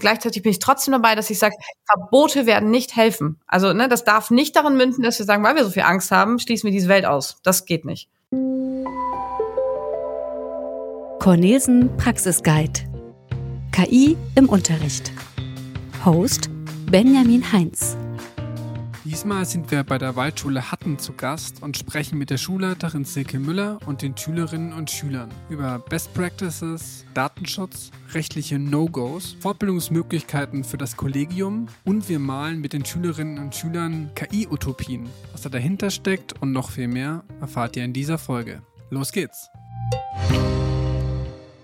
Gleichzeitig bin ich trotzdem dabei, dass ich sage, Verbote werden nicht helfen. Also ne, das darf nicht darin münden, dass wir sagen, weil wir so viel Angst haben, schließen wir diese Welt aus. Das geht nicht. Cornelsen Praxisguide. KI im Unterricht. Host Benjamin Heinz. Diesmal sind wir bei der Waldschule Hatten zu Gast und sprechen mit der Schulleiterin Silke Müller und den Schülerinnen und Schülern über Best Practices, Datenschutz, rechtliche No-Gos, Fortbildungsmöglichkeiten für das Kollegium und wir malen mit den Schülerinnen und Schülern KI-Utopien. Was da dahinter steckt und noch viel mehr erfahrt ihr in dieser Folge. Los geht's!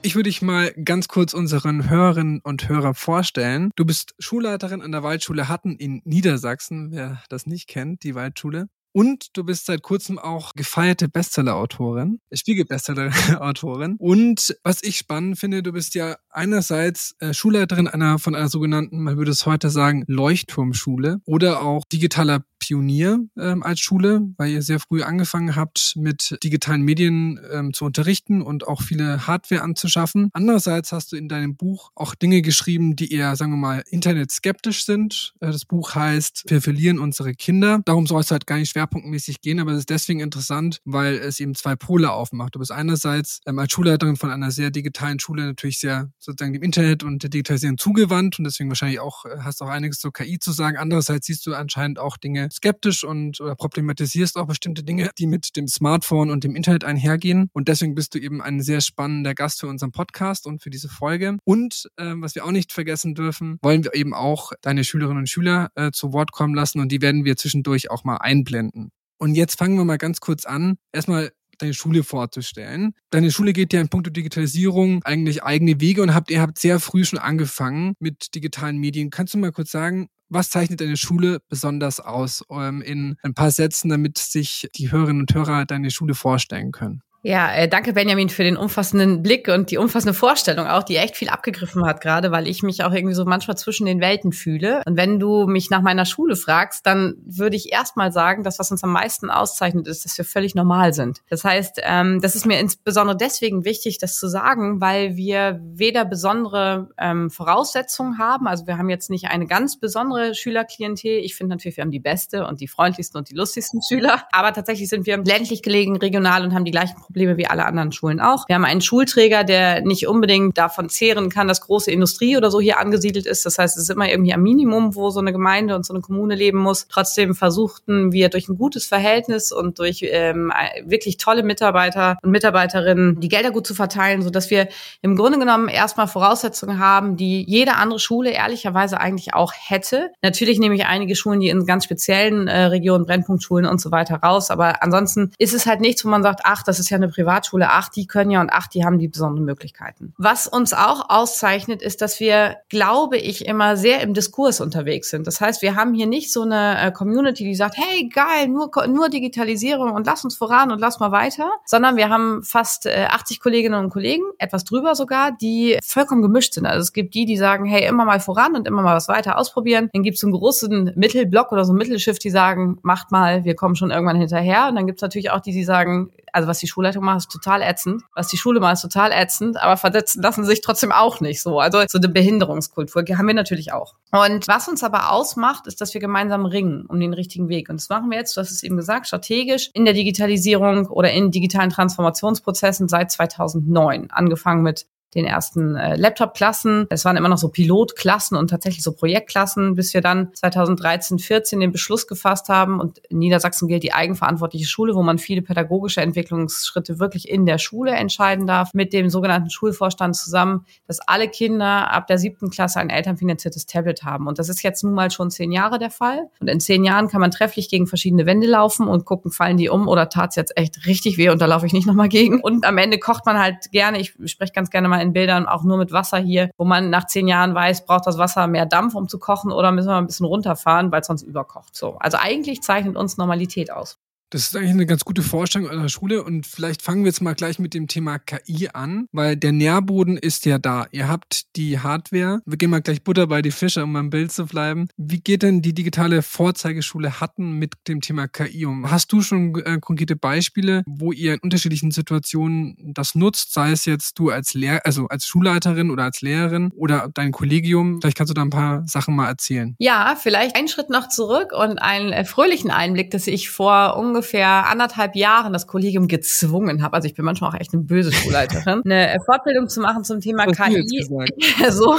Ich würde dich mal ganz kurz unseren Hörerinnen und Hörern vorstellen. Du bist Schulleiterin an der Waldschule Hatten in Niedersachsen, wer das nicht kennt, die Waldschule. Und du bist seit kurzem auch gefeierte Bestseller-Autorin, Spiegel-Bestseller-Autorin. Und was ich spannend finde, du bist ja einerseits äh, Schulleiterin einer von einer sogenannten, man würde es heute sagen, Leuchtturmschule oder auch digitaler Pionier ähm, als Schule, weil ihr sehr früh angefangen habt, mit digitalen Medien ähm, zu unterrichten und auch viele Hardware anzuschaffen. Andererseits hast du in deinem Buch auch Dinge geschrieben, die eher, sagen wir mal, internetskeptisch sind. Äh, das Buch heißt Wir verlieren unsere Kinder. Darum soll es halt gar nicht schwerpunktmäßig gehen, aber es ist deswegen interessant, weil es eben zwei Pole aufmacht. Du bist einerseits ähm, als Schulleiterin von einer sehr digitalen Schule natürlich sehr sozusagen dem Internet und der Digitalisierung zugewandt und deswegen wahrscheinlich auch äh, hast auch einiges zur KI zu sagen. Andererseits siehst du anscheinend auch Dinge skeptisch und oder problematisierst auch bestimmte Dinge, die mit dem Smartphone und dem Internet einhergehen. Und deswegen bist du eben ein sehr spannender Gast für unseren Podcast und für diese Folge. Und äh, was wir auch nicht vergessen dürfen, wollen wir eben auch deine Schülerinnen und Schüler äh, zu Wort kommen lassen und die werden wir zwischendurch auch mal einblenden. Und jetzt fangen wir mal ganz kurz an. Erstmal deine Schule vorzustellen. Deine Schule geht ja in puncto Digitalisierung eigentlich eigene Wege und habt, ihr habt sehr früh schon angefangen mit digitalen Medien. Kannst du mal kurz sagen, was zeichnet deine Schule besonders aus ähm, in ein paar Sätzen, damit sich die Hörerinnen und Hörer deine Schule vorstellen können? Ja, äh, danke Benjamin für den umfassenden Blick und die umfassende Vorstellung auch, die echt viel abgegriffen hat gerade, weil ich mich auch irgendwie so manchmal zwischen den Welten fühle. Und wenn du mich nach meiner Schule fragst, dann würde ich erstmal sagen, das, was uns am meisten auszeichnet, ist, dass wir völlig normal sind. Das heißt, ähm, das ist mir insbesondere deswegen wichtig, das zu sagen, weil wir weder besondere ähm, Voraussetzungen haben, also wir haben jetzt nicht eine ganz besondere Schülerklientel. Ich finde natürlich, wir haben die beste und die freundlichsten und die lustigsten Schüler, aber tatsächlich sind wir ländlich gelegen, regional und haben die gleichen Probleme Probleme wie alle anderen Schulen auch. Wir haben einen Schulträger, der nicht unbedingt davon zehren kann, dass große Industrie oder so hier angesiedelt ist. Das heißt, es ist immer irgendwie am Minimum, wo so eine Gemeinde und so eine Kommune leben muss. Trotzdem versuchten wir durch ein gutes Verhältnis und durch ähm, wirklich tolle Mitarbeiter und Mitarbeiterinnen die Gelder gut zu verteilen, so dass wir im Grunde genommen erstmal Voraussetzungen haben, die jede andere Schule ehrlicherweise eigentlich auch hätte. Natürlich nehme ich einige Schulen, die in ganz speziellen äh, Regionen, Brennpunktschulen und so weiter raus, aber ansonsten ist es halt nichts, wo man sagt, ach, das ist ja eine eine Privatschule, ach, die können ja und ach, die haben die besonderen Möglichkeiten. Was uns auch auszeichnet, ist, dass wir, glaube ich, immer sehr im Diskurs unterwegs sind. Das heißt, wir haben hier nicht so eine äh, Community, die sagt, hey, geil, nur, nur Digitalisierung und lass uns voran und lass mal weiter, sondern wir haben fast 80 äh, Kolleginnen und Kollegen, etwas drüber sogar, die vollkommen gemischt sind. Also es gibt die, die sagen, hey, immer mal voran und immer mal was weiter ausprobieren. Dann gibt es einen großen Mittelblock oder so ein Mittelschiff, die sagen, macht mal, wir kommen schon irgendwann hinterher. Und dann gibt es natürlich auch die, die sagen, also was die Schulleitung macht, ist total ätzend. Was die Schule macht, ist total ätzend, aber versetzen lassen sich trotzdem auch nicht so. Also so eine Behinderungskultur haben wir natürlich auch. Und was uns aber ausmacht, ist, dass wir gemeinsam ringen um den richtigen Weg. Und das machen wir jetzt, du hast es eben gesagt, strategisch in der Digitalisierung oder in digitalen Transformationsprozessen seit 2009. Angefangen mit den ersten äh, Laptop-Klassen. Es waren immer noch so Pilotklassen und tatsächlich so Projektklassen, bis wir dann 2013, 14 den Beschluss gefasst haben. Und in Niedersachsen gilt die eigenverantwortliche Schule, wo man viele pädagogische Entwicklungsschritte wirklich in der Schule entscheiden darf, mit dem sogenannten Schulvorstand zusammen, dass alle Kinder ab der siebten Klasse ein elternfinanziertes Tablet haben. Und das ist jetzt nun mal schon zehn Jahre der Fall. Und in zehn Jahren kann man trefflich gegen verschiedene Wände laufen und gucken, fallen die um oder tat's jetzt echt richtig weh und da laufe ich nicht nochmal gegen. Und am Ende kocht man halt gerne, ich spreche ganz gerne mal mal in Bildern auch nur mit Wasser hier, wo man nach zehn Jahren weiß, braucht das Wasser mehr Dampf, um zu kochen oder müssen wir ein bisschen runterfahren, weil es sonst überkocht. So. Also eigentlich zeichnet uns Normalität aus. Das ist eigentlich eine ganz gute Vorstellung eurer Schule und vielleicht fangen wir jetzt mal gleich mit dem Thema KI an, weil der Nährboden ist ja da. Ihr habt die Hardware. Wir gehen mal gleich Butter bei die Fische, um beim Bild zu bleiben. Wie geht denn die digitale Vorzeigeschule Hatten mit dem Thema KI um? Hast du schon äh, konkrete Beispiele, wo ihr in unterschiedlichen Situationen das nutzt, sei es jetzt du als Lehr also als Schulleiterin oder als Lehrerin oder dein Kollegium? Vielleicht kannst du da ein paar Sachen mal erzählen. Ja, vielleicht einen Schritt noch zurück und einen äh, fröhlichen Einblick, dass ich vor ungefähr anderthalb Jahren das Kollegium gezwungen habe, also ich bin manchmal auch echt eine böse Schulleiterin, eine äh, Fortbildung zu machen zum Thema Was KI. so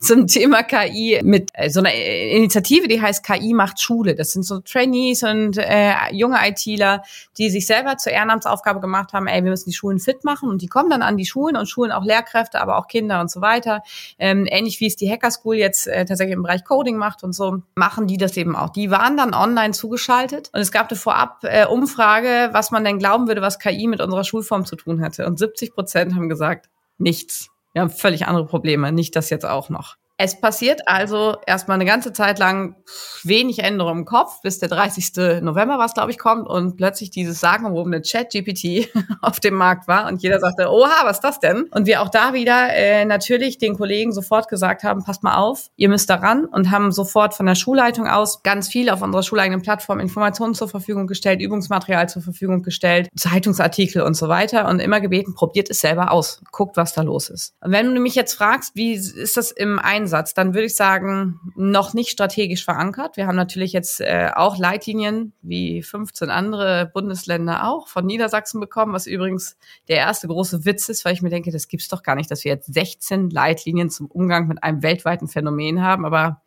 zum Thema KI mit äh, so einer Initiative, die heißt KI macht Schule. Das sind so Trainees und äh, junge ITler, die sich selber zur Ehrenamtsaufgabe gemacht haben, ey, wir müssen die Schulen fit machen und die kommen dann an die Schulen und schulen auch Lehrkräfte, aber auch Kinder und so weiter. Ähm, ähnlich wie es die Hacker School jetzt äh, tatsächlich im Bereich Coding macht und so, machen die das eben auch. Die waren dann online zugeschaltet und es gab eine vorab äh, Umfrage, was man denn glauben würde, was KI mit unserer Schulform zu tun hätte. Und 70 Prozent haben gesagt, nichts. Wir haben völlig andere Probleme, nicht das jetzt auch noch. Es passiert also erstmal eine ganze Zeit lang wenig Änderungen im Kopf, bis der 30. November was, glaube ich, kommt und plötzlich dieses sagenumwobene Chat-GPT auf dem Markt war und jeder sagte, oha, was ist das denn? Und wir auch da wieder äh, natürlich den Kollegen sofort gesagt haben, passt mal auf, ihr müsst daran und haben sofort von der Schulleitung aus ganz viel auf unserer schuleigenen Plattform Informationen zur Verfügung gestellt, Übungsmaterial zur Verfügung gestellt, Zeitungsartikel und so weiter und immer gebeten, probiert es selber aus, guckt, was da los ist. Und wenn du mich jetzt fragst, wie ist das im Einsatz? Ansatz, dann würde ich sagen, noch nicht strategisch verankert. Wir haben natürlich jetzt äh, auch Leitlinien, wie 15 andere Bundesländer auch, von Niedersachsen bekommen, was übrigens der erste große Witz ist, weil ich mir denke, das gibt's doch gar nicht, dass wir jetzt 16 Leitlinien zum Umgang mit einem weltweiten Phänomen haben. Aber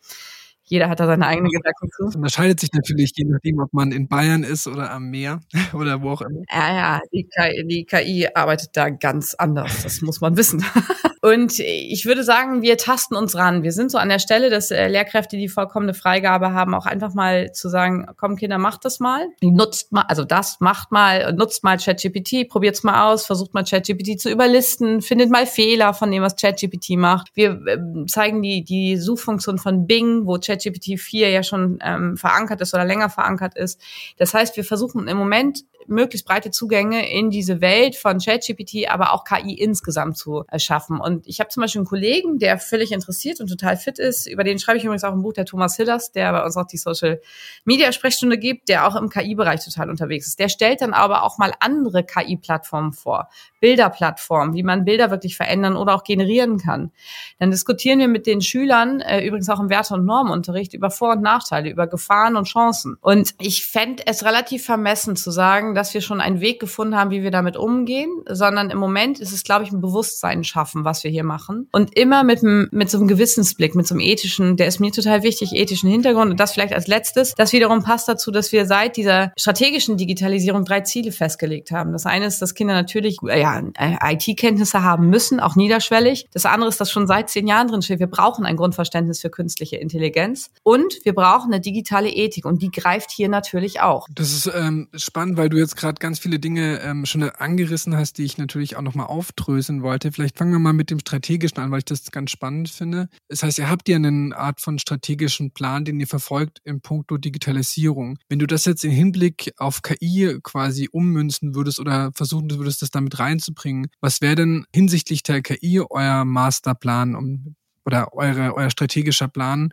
jeder hat da seine eigene Gedanken zu. Das unterscheidet sich natürlich je nachdem, ob man in Bayern ist oder am Meer oder wo auch immer. Ja, ja, die KI, die KI arbeitet da ganz anders. Das muss man wissen. Und ich würde sagen, wir tasten uns ran. Wir sind so an der Stelle, dass äh, Lehrkräfte die vollkommene Freigabe haben, auch einfach mal zu sagen, komm Kinder, macht das mal. Nutzt mal, also das macht mal, nutzt mal ChatGPT, probiert's mal aus, versucht mal ChatGPT zu überlisten, findet mal Fehler von dem, was ChatGPT macht. Wir äh, zeigen die, die Suchfunktion von Bing, wo ChatGPT 4 ja schon ähm, verankert ist oder länger verankert ist. Das heißt, wir versuchen im Moment möglichst breite Zugänge in diese Welt von ChatGPT, aber auch KI insgesamt zu erschaffen. Und ich habe zum Beispiel einen Kollegen, der völlig interessiert und total fit ist. Über den schreibe ich übrigens auch ein Buch, der Thomas Hillers, der bei uns auch die Social Media Sprechstunde gibt, der auch im KI-Bereich total unterwegs ist. Der stellt dann aber auch mal andere KI-Plattformen vor, Bilderplattformen, wie man Bilder wirklich verändern oder auch generieren kann. Dann diskutieren wir mit den Schülern, äh, übrigens auch im Werte- und Normunterricht, über Vor- und Nachteile, über Gefahren und Chancen. Und ich fände es relativ vermessen zu sagen, dass wir schon einen Weg gefunden haben, wie wir damit umgehen, sondern im Moment ist es, glaube ich, ein Bewusstsein schaffen, was wir hier machen. Und immer mit, mit so einem Gewissensblick, mit so einem ethischen, der ist mir total wichtig, ethischen Hintergrund. Und das vielleicht als letztes. Das wiederum passt dazu, dass wir seit dieser strategischen Digitalisierung drei Ziele festgelegt haben. Das eine ist, dass Kinder natürlich äh, ja, äh, IT-Kenntnisse haben müssen, auch niederschwellig. Das andere ist, dass schon seit zehn Jahren drin steht, wir brauchen ein Grundverständnis für künstliche Intelligenz. Und wir brauchen eine digitale Ethik. Und die greift hier natürlich auch. Das ist ähm, spannend, weil du jetzt gerade ganz viele Dinge ähm, schon angerissen hast, die ich natürlich auch nochmal aufdröseln wollte. Vielleicht fangen wir mal mit dem Strategischen an, weil ich das ganz spannend finde. Das heißt, ihr habt ja eine Art von strategischen Plan, den ihr verfolgt in puncto Digitalisierung. Wenn du das jetzt im Hinblick auf KI quasi ummünzen würdest oder versuchen würdest, das damit reinzubringen, was wäre denn hinsichtlich der KI euer Masterplan um, oder eure, euer strategischer Plan,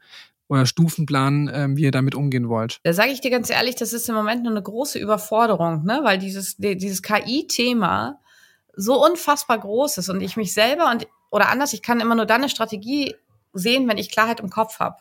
oder Stufenplan, ähm, wie ihr damit umgehen wollt? Da sage ich dir ganz ehrlich, das ist im Moment nur eine große Überforderung, ne? weil dieses, dieses KI-Thema so unfassbar groß ist und ich mich selber und oder anders, ich kann immer nur dann eine Strategie sehen, wenn ich Klarheit im Kopf habe.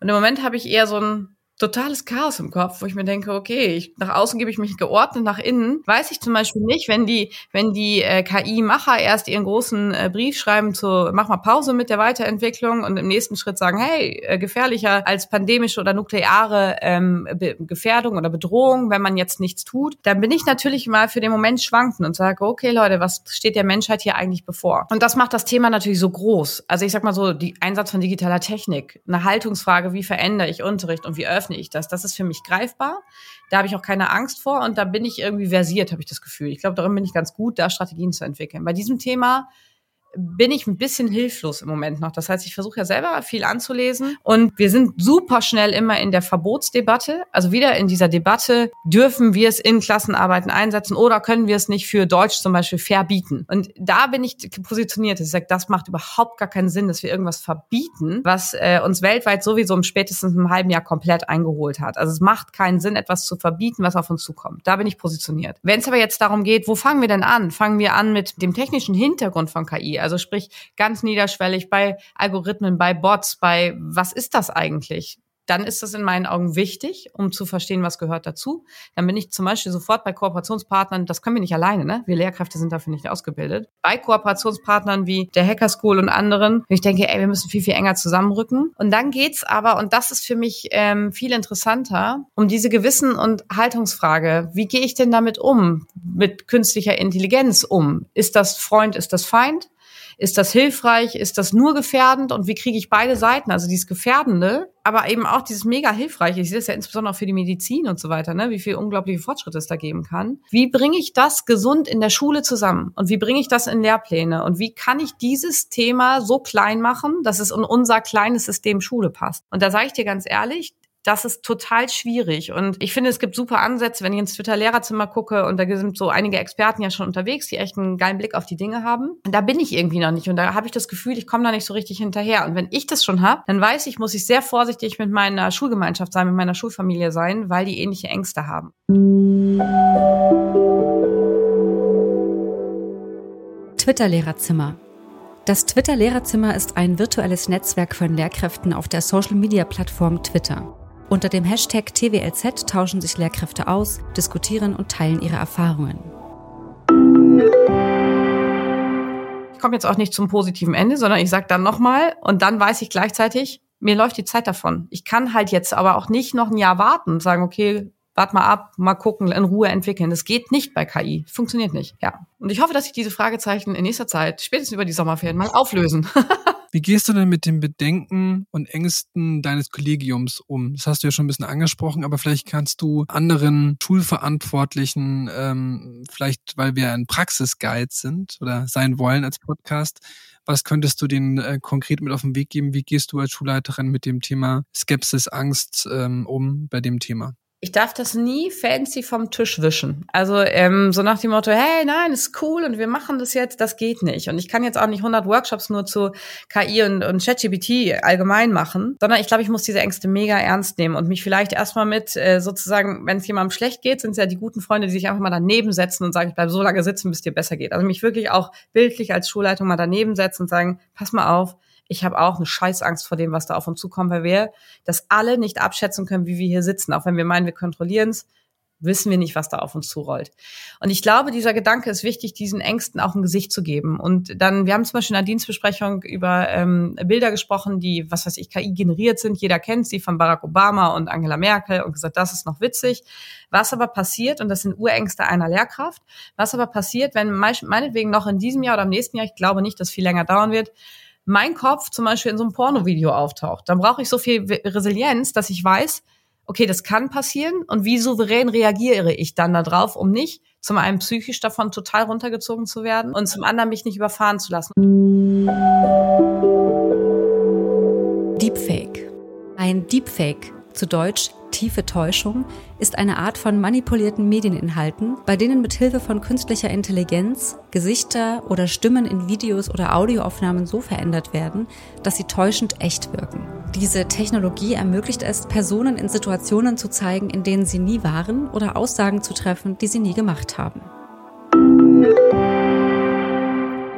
Und im Moment habe ich eher so ein totales Chaos im Kopf, wo ich mir denke, okay, ich, nach außen gebe ich mich geordnet, nach innen weiß ich zum Beispiel nicht, wenn die, wenn die äh, KI-Macher erst ihren großen äh, Brief schreiben zu, mach mal Pause mit der Weiterentwicklung und im nächsten Schritt sagen, hey, äh, gefährlicher als pandemische oder nukleare ähm, Gefährdung oder Bedrohung, wenn man jetzt nichts tut, dann bin ich natürlich mal für den Moment schwanken und sage, okay, Leute, was steht der Menschheit hier eigentlich bevor? Und das macht das Thema natürlich so groß. Also ich sag mal so, die Einsatz von digitaler Technik, eine Haltungsfrage, wie verändere ich Unterricht und wie öffne öffne ich das. Das ist für mich greifbar. Da habe ich auch keine Angst vor und da bin ich irgendwie versiert, habe ich das Gefühl. Ich glaube, darin bin ich ganz gut, da Strategien zu entwickeln. Bei diesem Thema bin ich ein bisschen hilflos im Moment noch. Das heißt, ich versuche ja selber viel anzulesen und wir sind super schnell immer in der Verbotsdebatte. Also wieder in dieser Debatte, dürfen wir es in Klassenarbeiten einsetzen oder können wir es nicht für Deutsch zum Beispiel verbieten? Und da bin ich positioniert. Ich sage, das macht überhaupt gar keinen Sinn, dass wir irgendwas verbieten, was äh, uns weltweit sowieso im spätestens einem halben Jahr komplett eingeholt hat. Also es macht keinen Sinn, etwas zu verbieten, was auf uns zukommt. Da bin ich positioniert. Wenn es aber jetzt darum geht, wo fangen wir denn an? Fangen wir an mit dem technischen Hintergrund von KI also sprich ganz niederschwellig bei Algorithmen, bei Bots, bei was ist das eigentlich? dann ist das in meinen Augen wichtig, um zu verstehen, was gehört dazu. Dann bin ich zum Beispiel sofort bei Kooperationspartnern, das können wir nicht alleine, ne? Wir Lehrkräfte sind dafür nicht ausgebildet. Bei Kooperationspartnern wie der Hacker School und anderen, ich denke, ey, wir müssen viel, viel enger zusammenrücken. Und dann geht's aber, und das ist für mich ähm, viel interessanter, um diese Gewissen- und Haltungsfrage. Wie gehe ich denn damit um? Mit künstlicher Intelligenz um? Ist das Freund, ist das Feind? Ist das hilfreich? Ist das nur gefährdend? Und wie kriege ich beide Seiten? Also dieses Gefährdende, aber eben auch dieses mega hilfreiche. Ich sehe das ja insbesondere auch für die Medizin und so weiter, ne? wie viel unglaubliche Fortschritte es da geben kann. Wie bringe ich das gesund in der Schule zusammen? Und wie bringe ich das in Lehrpläne? Und wie kann ich dieses Thema so klein machen, dass es in unser kleines System Schule passt? Und da sage ich dir ganz ehrlich, das ist total schwierig. Und ich finde, es gibt super Ansätze, wenn ich ins Twitter-Lehrerzimmer gucke und da sind so einige Experten ja schon unterwegs, die echt einen geilen Blick auf die Dinge haben. Da bin ich irgendwie noch nicht. Und da habe ich das Gefühl, ich komme da nicht so richtig hinterher. Und wenn ich das schon habe, dann weiß ich, muss ich sehr vorsichtig mit meiner Schulgemeinschaft sein, mit meiner Schulfamilie sein, weil die ähnliche Ängste haben. Twitter-Lehrerzimmer. Das Twitter-Lehrerzimmer ist ein virtuelles Netzwerk von Lehrkräften auf der Social-Media-Plattform Twitter. Unter dem Hashtag TWLZ tauschen sich Lehrkräfte aus, diskutieren und teilen ihre Erfahrungen. Ich komme jetzt auch nicht zum positiven Ende, sondern ich sage dann nochmal und dann weiß ich gleichzeitig, mir läuft die Zeit davon. Ich kann halt jetzt aber auch nicht noch ein Jahr warten und sagen, okay, wart mal ab, mal gucken, in Ruhe entwickeln. Das geht nicht bei KI. Funktioniert nicht. Ja. Und ich hoffe, dass sich diese Fragezeichen in nächster Zeit, spätestens über die Sommerferien, mal auflösen. Wie gehst du denn mit den Bedenken und Ängsten deines Kollegiums um? Das hast du ja schon ein bisschen angesprochen, aber vielleicht kannst du anderen Schulverantwortlichen, ähm, vielleicht weil wir ein Praxisguide sind oder sein wollen als Podcast, was könntest du denen äh, konkret mit auf den Weg geben? Wie gehst du als Schulleiterin mit dem Thema Skepsis, Angst ähm, um bei dem Thema? Ich darf das nie fancy vom Tisch wischen. Also ähm, so nach dem Motto, hey, nein, ist cool und wir machen das jetzt, das geht nicht. Und ich kann jetzt auch nicht 100 Workshops nur zu KI und, und ChatGPT allgemein machen, sondern ich glaube, ich muss diese Ängste mega ernst nehmen und mich vielleicht erstmal mit äh, sozusagen, wenn es jemandem schlecht geht, sind es ja die guten Freunde, die sich einfach mal daneben setzen und sagen, ich bleibe so lange sitzen, bis dir besser geht. Also mich wirklich auch bildlich als Schulleitung mal daneben setzen und sagen, pass mal auf, ich habe auch eine Scheißangst vor dem, was da auf uns zukommt, weil wir das alle nicht abschätzen können, wie wir hier sitzen. Auch wenn wir meinen, wir kontrollieren es, wissen wir nicht, was da auf uns zurollt. Und ich glaube, dieser Gedanke ist wichtig, diesen Ängsten auch ein Gesicht zu geben. Und dann, wir haben zum Beispiel in der Dienstbesprechung über ähm, Bilder gesprochen, die, was weiß ich, KI generiert sind. Jeder kennt sie von Barack Obama und Angela Merkel und gesagt, das ist noch witzig. Was aber passiert, und das sind Urängste einer Lehrkraft, was aber passiert, wenn meinetwegen noch in diesem Jahr oder im nächsten Jahr, ich glaube nicht, dass viel länger dauern wird, mein Kopf zum Beispiel in so einem Pornovideo auftaucht, dann brauche ich so viel Resilienz, dass ich weiß, okay, das kann passieren und wie souverän reagiere ich dann darauf, um nicht zum einen psychisch davon total runtergezogen zu werden und zum anderen mich nicht überfahren zu lassen. Deepfake. Ein Deepfake, zu Deutsch tiefe Täuschung ist eine Art von manipulierten Medieninhalten, bei denen mithilfe von künstlicher Intelligenz Gesichter oder Stimmen in Videos oder Audioaufnahmen so verändert werden, dass sie täuschend echt wirken. Diese Technologie ermöglicht es, Personen in Situationen zu zeigen, in denen sie nie waren oder Aussagen zu treffen, die sie nie gemacht haben.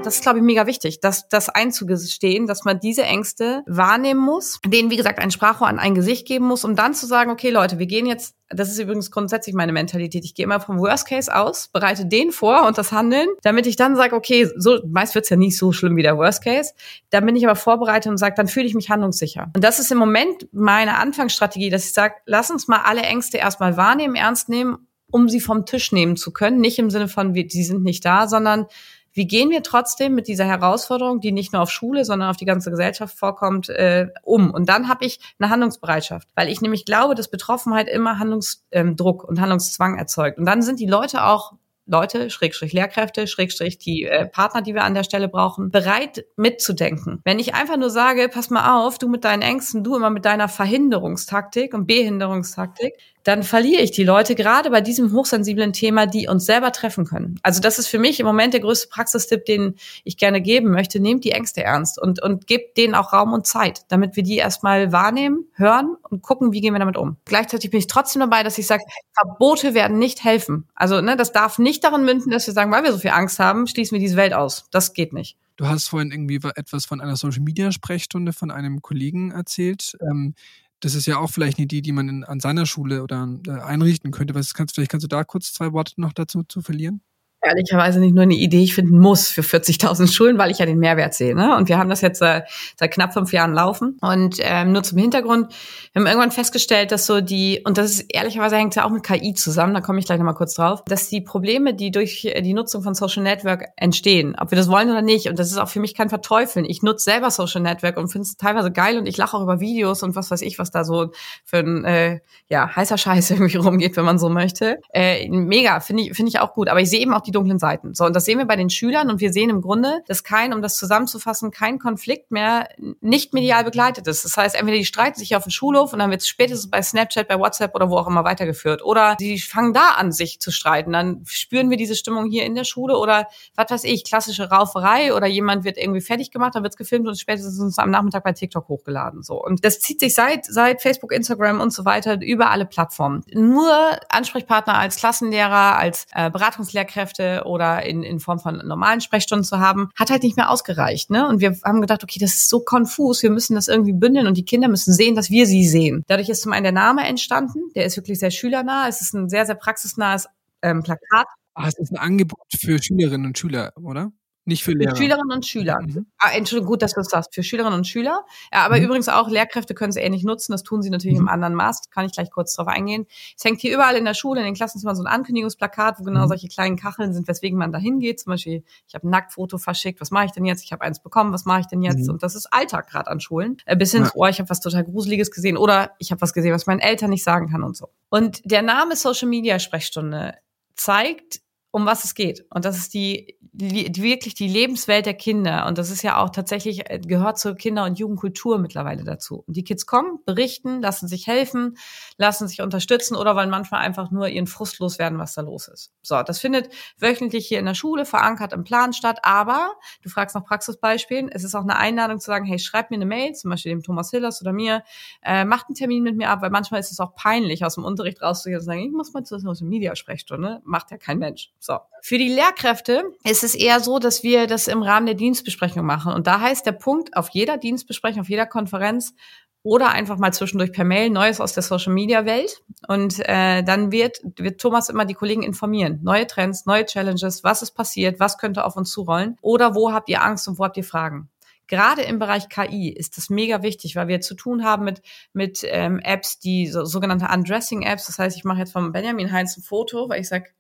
Das ist, glaube ich, mega wichtig, das, das einzugestehen, dass man diese Ängste wahrnehmen muss, denen, wie gesagt, ein Sprachrohr an ein Gesicht geben muss, um dann zu sagen, okay, Leute, wir gehen jetzt, das ist übrigens grundsätzlich meine Mentalität, ich gehe immer vom Worst Case aus, bereite den vor und das Handeln, damit ich dann sage, okay, so meist wird's ja nicht so schlimm wie der Worst Case, dann bin ich aber vorbereitet und sage, dann fühle ich mich handlungssicher. Und das ist im Moment meine Anfangsstrategie, dass ich sage, lass uns mal alle Ängste erstmal wahrnehmen, ernst nehmen, um sie vom Tisch nehmen zu können. Nicht im Sinne von, sie sind nicht da, sondern wie gehen wir trotzdem mit dieser Herausforderung, die nicht nur auf Schule, sondern auf die ganze Gesellschaft vorkommt, äh, um? Und dann habe ich eine Handlungsbereitschaft, weil ich nämlich glaube, dass Betroffenheit immer Handlungsdruck ähm, und Handlungszwang erzeugt. Und dann sind die Leute auch Leute, Schrägstrich Lehrkräfte, Schrägstrich die äh, Partner, die wir an der Stelle brauchen, bereit mitzudenken. Wenn ich einfach nur sage, pass mal auf, du mit deinen Ängsten, du immer mit deiner Verhinderungstaktik und Behinderungstaktik, dann verliere ich die Leute gerade bei diesem hochsensiblen Thema, die uns selber treffen können. Also das ist für mich im Moment der größte Praxistipp, den ich gerne geben möchte. Nehmt die Ängste ernst und, und gebt denen auch Raum und Zeit, damit wir die erstmal wahrnehmen, hören und gucken, wie gehen wir damit um. Gleichzeitig bin ich trotzdem dabei, dass ich sage, Verbote werden nicht helfen. Also ne, das darf nicht daran münden, dass wir sagen, weil wir so viel Angst haben, schließen wir diese Welt aus. Das geht nicht. Du hast vorhin irgendwie etwas von einer Social-Media-Sprechstunde von einem Kollegen erzählt. Ähm, das ist ja auch vielleicht eine Idee, die man in, an seiner Schule oder äh, einrichten könnte. Was kannst, vielleicht kannst du da kurz zwei Worte noch dazu zu verlieren? Ehrlicherweise nicht nur eine Idee, ich finde ein Muss für 40.000 Schulen, weil ich ja den Mehrwert sehe. Ne? Und wir haben das jetzt äh, seit knapp fünf Jahren laufen. Und ähm, nur zum Hintergrund, wir haben irgendwann festgestellt, dass so die, und das ist ehrlicherweise hängt ja auch mit KI zusammen, da komme ich gleich nochmal kurz drauf, dass die Probleme, die durch die Nutzung von Social Network entstehen, ob wir das wollen oder nicht, und das ist auch für mich kein Verteufeln. Ich nutze selber Social Network und finde es teilweise geil und ich lache auch über Videos und was weiß ich, was da so für ein äh, ja, heißer Scheiß irgendwie rumgeht, wenn man so möchte. Äh, mega, finde ich, finde ich auch gut. Aber ich sehe eben auch die die dunklen Seiten. So, und das sehen wir bei den Schülern und wir sehen im Grunde, dass kein, um das zusammenzufassen, kein Konflikt mehr nicht medial begleitet ist. Das heißt, entweder die streiten sich auf dem Schulhof und dann wird es spätestens bei Snapchat, bei WhatsApp oder wo auch immer weitergeführt. Oder die fangen da an, sich zu streiten. Dann spüren wir diese Stimmung hier in der Schule oder was weiß ich, klassische Rauferei oder jemand wird irgendwie fertig gemacht, dann wird es gefilmt und spätestens am Nachmittag bei TikTok hochgeladen. So. Und das zieht sich seit, seit Facebook, Instagram und so weiter über alle Plattformen. Nur Ansprechpartner als Klassenlehrer, als äh, Beratungslehrkräfte Gespräche oder in, in Form von normalen Sprechstunden zu haben, hat halt nicht mehr ausgereicht. Ne? Und wir haben gedacht, okay, das ist so konfus, wir müssen das irgendwie bündeln und die Kinder müssen sehen, dass wir sie sehen. Dadurch ist zum einen der Name entstanden, der ist wirklich sehr schülernah, es ist ein sehr, sehr praxisnahes ähm, Plakat. Ah, es ist ein Angebot für Schülerinnen und Schüler, oder? Nicht für Lehrer. Schülerinnen und Schüler. Mhm. Ah, Entschuldigung, gut, dass du das sagst. Für Schülerinnen und Schüler. Ja, aber mhm. übrigens auch Lehrkräfte können es ähnlich nutzen. Das tun sie natürlich mhm. im anderen Maß. Kann ich gleich kurz drauf eingehen. Es hängt hier überall in der Schule, in den Klassen ist immer so ein Ankündigungsplakat, wo genau mhm. solche kleinen Kacheln sind, weswegen man da hingeht. Zum Beispiel, ich habe ein Nacktfoto verschickt. Was mache ich denn jetzt? Ich habe eins bekommen. Was mache ich denn jetzt? Mhm. Und das ist Alltag gerade an Schulen. Äh, bis hin, ja. oh, ich habe was total Gruseliges gesehen oder ich habe was gesehen, was meinen Eltern nicht sagen kann und so. Und der Name Social Media Sprechstunde zeigt, um was es geht. Und das ist die, die, wirklich die Lebenswelt der Kinder. Und das ist ja auch tatsächlich, äh, gehört zur Kinder- und Jugendkultur mittlerweile dazu. Und die Kids kommen, berichten, lassen sich helfen, lassen sich unterstützen oder wollen manchmal einfach nur ihren Frust loswerden, was da los ist. So, das findet wöchentlich hier in der Schule verankert im Plan statt. Aber du fragst nach Praxisbeispielen. Es ist auch eine Einladung zu sagen, hey, schreib mir eine Mail, zum Beispiel dem Thomas Hillers oder mir, äh, macht einen Termin mit mir ab, weil manchmal ist es auch peinlich, aus dem Unterricht rauszugehen und zu sagen, ich muss mal zur Social Media Sprechstunde. Macht ja kein Mensch. So. Für die Lehrkräfte ist es eher so, dass wir das im Rahmen der Dienstbesprechung machen. Und da heißt der Punkt auf jeder Dienstbesprechung, auf jeder Konferenz oder einfach mal zwischendurch per Mail Neues aus der Social Media Welt. Und äh, dann wird, wird Thomas immer die Kollegen informieren. Neue Trends, neue Challenges, was ist passiert, was könnte auf uns zurollen oder wo habt ihr Angst und wo habt ihr Fragen gerade im Bereich KI ist das mega wichtig, weil wir zu tun haben mit, mit ähm, Apps, die so, sogenannte Undressing-Apps. Das heißt, ich mache jetzt von Benjamin Heinz ein Foto, weil ich sage,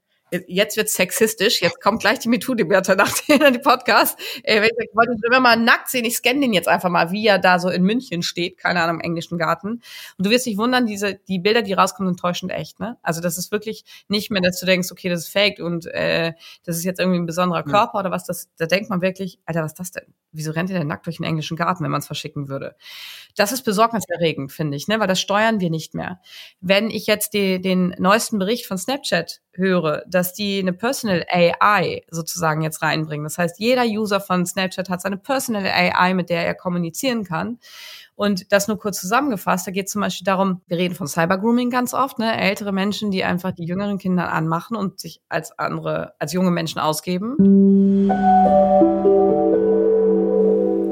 jetzt wird sexistisch, jetzt kommt gleich die MeToo-Debatte nach dem Podcast. Äh, ich wollte immer mal nackt sehen, ich scanne den jetzt einfach mal, wie er da so in München steht, keine Ahnung, im englischen Garten. Und du wirst dich wundern, diese, die Bilder, die rauskommen, sind täuschend echt, ne? Also das ist wirklich nicht mehr, dass du denkst, okay, das ist fake und äh, das ist jetzt irgendwie ein besonderer Körper ja. oder was, das, da denkt man wirklich, Alter, was ist das denn? Wieso rennt ihr denn nackt durch den englischen Garten, wenn man es verschicken würde? Das ist besorgniserregend, finde ich, ne? Weil das steuern wir nicht mehr. Wenn ich jetzt die, den neuesten Bericht von Snapchat höre, dass die eine Personal AI sozusagen jetzt reinbringen. Das heißt, jeder User von Snapchat hat seine Personal AI, mit der er kommunizieren kann. Und das nur kurz zusammengefasst, da geht es zum Beispiel darum, wir reden von Cybergrooming ganz oft, ne? ältere Menschen, die einfach die jüngeren Kinder anmachen und sich als andere, als junge Menschen ausgeben.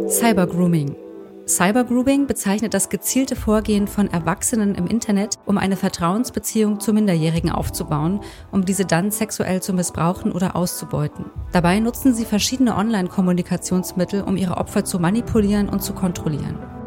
Cybergrooming Cybergrooming bezeichnet das gezielte Vorgehen von Erwachsenen im Internet, um eine Vertrauensbeziehung zu Minderjährigen aufzubauen, um diese dann sexuell zu missbrauchen oder auszubeuten. Dabei nutzen sie verschiedene Online-Kommunikationsmittel, um ihre Opfer zu manipulieren und zu kontrollieren.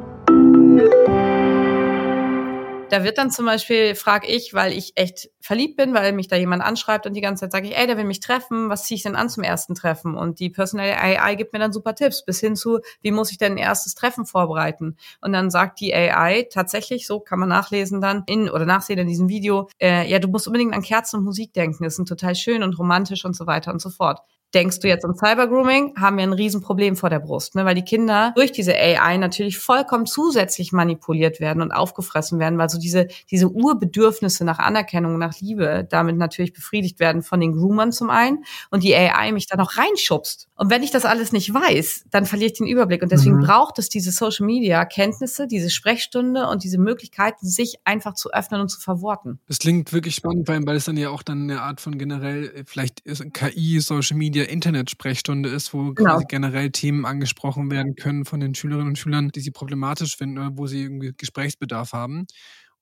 Da wird dann zum Beispiel, frage ich, weil ich echt verliebt bin, weil mich da jemand anschreibt und die ganze Zeit sage ich, ey, der will mich treffen, was ziehe ich denn an zum ersten Treffen? Und die Personal AI gibt mir dann super Tipps, bis hin zu, wie muss ich denn ein erstes Treffen vorbereiten? Und dann sagt die AI tatsächlich, so kann man nachlesen dann in oder nachsehen in diesem Video, äh, ja, du musst unbedingt an Kerzen und Musik denken, das sind total schön und romantisch und so weiter und so fort. Denkst du jetzt an Cybergrooming, haben wir ein Riesenproblem vor der Brust, ne? weil die Kinder durch diese AI natürlich vollkommen zusätzlich manipuliert werden und aufgefressen werden, weil so diese, diese Urbedürfnisse nach Anerkennung, nach Liebe damit natürlich befriedigt werden von den Groomern zum einen und die AI mich dann auch reinschubst. Und wenn ich das alles nicht weiß, dann verliere ich den Überblick und deswegen mhm. braucht es diese Social Media Kenntnisse, diese Sprechstunde und diese Möglichkeiten, sich einfach zu öffnen und zu verworten. Das klingt wirklich spannend, weil es dann ja auch dann eine Art von generell, vielleicht ist KI, Social Media der Internetsprechstunde ist, wo genau. quasi generell Themen angesprochen werden können von den Schülerinnen und Schülern, die sie problematisch finden oder wo sie irgendwie Gesprächsbedarf haben.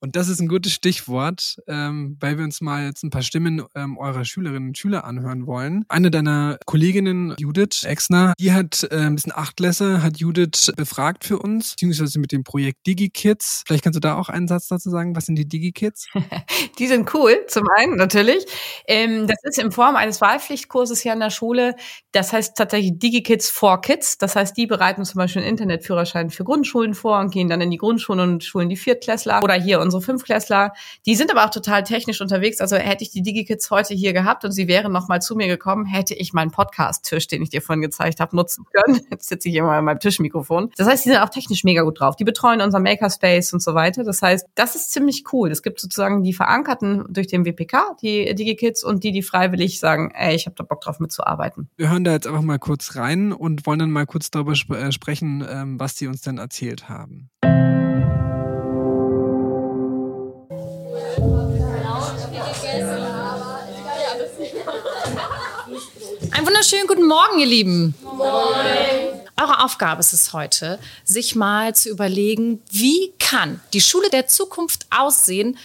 Und das ist ein gutes Stichwort, ähm, weil wir uns mal jetzt ein paar Stimmen ähm, eurer Schülerinnen und Schüler anhören wollen. Eine deiner Kolleginnen, Judith Exner, die hat äh, ein bisschen Achtklässler, hat Judith befragt für uns, beziehungsweise mit dem Projekt DigiKids. Vielleicht kannst du da auch einen Satz dazu sagen. Was sind die DigiKids? die sind cool, zum einen natürlich. Ähm, das ist in Form eines Wahlpflichtkurses hier an der Schule. Das heißt tatsächlich DigiKids for Kids. Das heißt, die bereiten zum Beispiel einen Internetführerschein für Grundschulen vor und gehen dann in die Grundschulen und schulen die Viertklässler oder hier unsere Fünfklässler. Die sind aber auch total technisch unterwegs. Also hätte ich die DigiKids heute hier gehabt und sie wären noch mal zu mir gekommen, hätte ich meinen Podcast-Tisch, den ich dir vorhin gezeigt habe, nutzen können. Jetzt sitze ich immer an meinem Tischmikrofon. Das heißt, die sind auch technisch mega gut drauf. Die betreuen unser Makerspace und so weiter. Das heißt, das ist ziemlich cool. Es gibt sozusagen die Verankerten durch den WPK, die DigiKids, und die, die freiwillig sagen, ey, ich habe da Bock drauf mitzuarbeiten. Wir hören da jetzt einfach mal kurz rein und wollen dann mal kurz darüber sp äh, sprechen, ähm, was die uns denn erzählt haben. Einen wunderschönen guten Morgen, ihr Lieben. Moin. Eure Aufgabe ist es heute, sich mal zu überlegen, wie kann die Schule der Zukunft aussehen,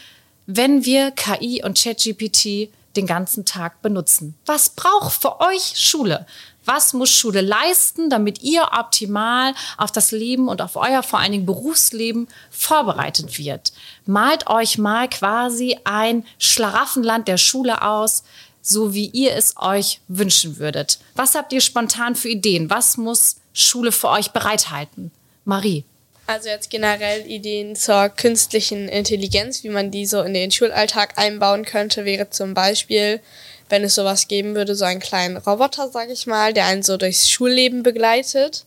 wenn wir KI und ChatGPT den ganzen Tag benutzen. Was braucht für euch Schule? Was muss Schule leisten, damit ihr optimal auf das Leben und auf euer vor allen Dingen Berufsleben vorbereitet wird? Malt euch mal quasi ein Schlaraffenland der Schule aus, so wie ihr es euch wünschen würdet. Was habt ihr spontan für Ideen? Was muss Schule für euch bereithalten? Marie. Also jetzt generell Ideen zur künstlichen Intelligenz, wie man die so in den Schulalltag einbauen könnte, wäre zum Beispiel, wenn es sowas geben würde, so einen kleinen Roboter, sag ich mal, der einen so durchs Schulleben begleitet.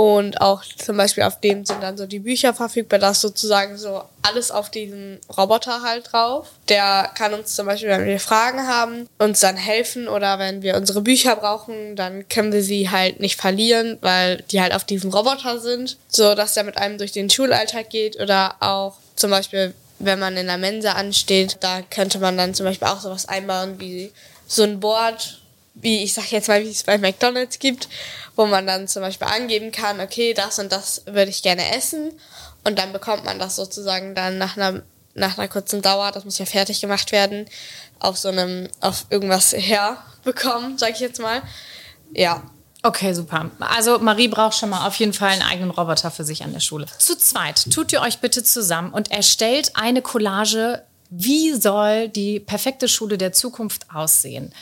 Und auch zum Beispiel auf dem sind dann so die Bücher verfügbar, da ist sozusagen so alles auf diesen Roboter halt drauf. Der kann uns zum Beispiel, wenn wir Fragen haben, uns dann helfen oder wenn wir unsere Bücher brauchen, dann können wir sie halt nicht verlieren, weil die halt auf diesem Roboter sind, so dass der mit einem durch den Schulalltag geht oder auch zum Beispiel, wenn man in der Mensa ansteht, da könnte man dann zum Beispiel auch sowas einbauen wie so ein Board, wie ich sag jetzt mal, wie es bei McDonalds gibt, wo man dann zum Beispiel angeben kann, okay, das und das würde ich gerne essen. Und dann bekommt man das sozusagen dann nach einer, nach einer kurzen Dauer, das muss ja fertig gemacht werden, auf so einem, auf irgendwas herbekommen, sag ich jetzt mal. Ja. Okay, super. Also Marie braucht schon mal auf jeden Fall einen eigenen Roboter für sich an der Schule. Zu zweit tut ihr euch bitte zusammen und erstellt eine Collage wie soll die perfekte Schule der Zukunft aussehen?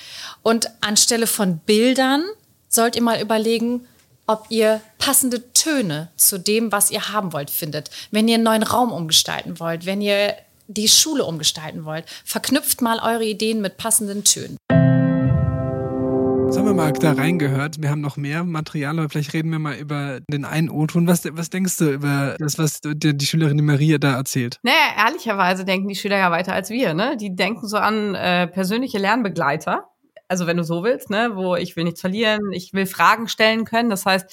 Und anstelle von Bildern sollt ihr mal überlegen, ob ihr passende Töne zu dem, was ihr haben wollt, findet. Wenn ihr einen neuen Raum umgestalten wollt, wenn ihr die Schule umgestalten wollt, verknüpft mal eure Ideen mit passenden Tönen. Mal da reingehört. Wir haben noch mehr Material, aber vielleicht reden wir mal über den einen O-Ton. Was, was denkst du über das, was die, die Schülerin Maria da erzählt? Naja, ehrlicherweise denken die Schüler ja weiter als wir. Ne? Die denken so an äh, persönliche Lernbegleiter. Also wenn du so willst, ne, wo ich will nichts verlieren, ich will Fragen stellen können. Das heißt,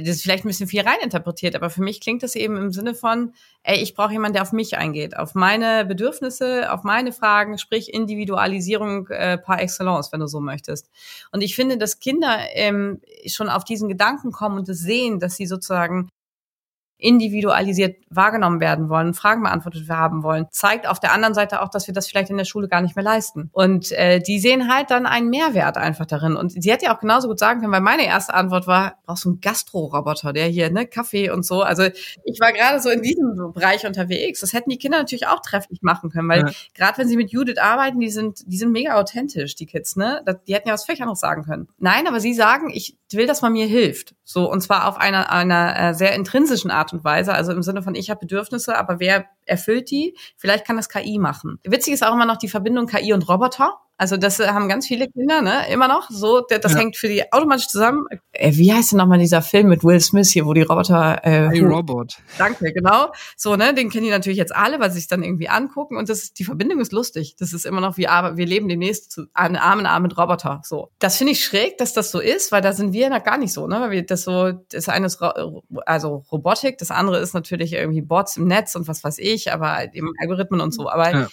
das ist vielleicht ein bisschen viel reininterpretiert, aber für mich klingt das eben im Sinne von, ey, ich brauche jemanden, der auf mich eingeht, auf meine Bedürfnisse, auf meine Fragen, sprich Individualisierung äh, par excellence, wenn du so möchtest. Und ich finde, dass Kinder ähm, schon auf diesen Gedanken kommen und es sehen, dass sie sozusagen individualisiert wahrgenommen werden wollen, Fragen beantwortet haben wollen, zeigt auf der anderen Seite auch, dass wir das vielleicht in der Schule gar nicht mehr leisten. Und äh, die sehen halt dann einen Mehrwert einfach darin. Und sie hätte ja auch genauso gut sagen können, weil meine erste Antwort war, brauchst du einen Gastro-Roboter, der hier, ne, Kaffee und so. Also ich war gerade so in diesem Bereich unterwegs. Das hätten die Kinder natürlich auch trefflich machen können, weil ja. gerade wenn sie mit Judith arbeiten, die sind, die sind mega authentisch, die Kids, ne? Die hätten ja was völlig anderes sagen können. Nein, aber sie sagen, ich will, dass man mir hilft. So, und zwar auf einer, einer äh, sehr intrinsischen Art und Weise, also im Sinne von, ich habe Bedürfnisse, aber wer erfüllt die? Vielleicht kann das KI machen. Witzig ist auch immer noch die Verbindung KI und Roboter. Also das äh, haben ganz viele Kinder, ne? Immer noch. So, das ja. hängt für die automatisch zusammen. Äh, wie heißt denn nochmal dieser Film mit Will Smith hier, wo die Roboter äh, hey Robot. Danke, genau. So, ne? Den kennen die natürlich jetzt alle, weil sie sich dann irgendwie angucken. Und das ist, die Verbindung ist lustig. Das ist immer noch wie wir leben demnächst zu einem Arm in Arm mit Roboter. So. Das finde ich schräg, dass das so ist, weil da sind wir noch gar nicht so, ne? Weil wir das so, das eine ist also Robotik, das andere ist natürlich irgendwie Bots im Netz und was weiß ich, aber eben Algorithmen und so. Aber ja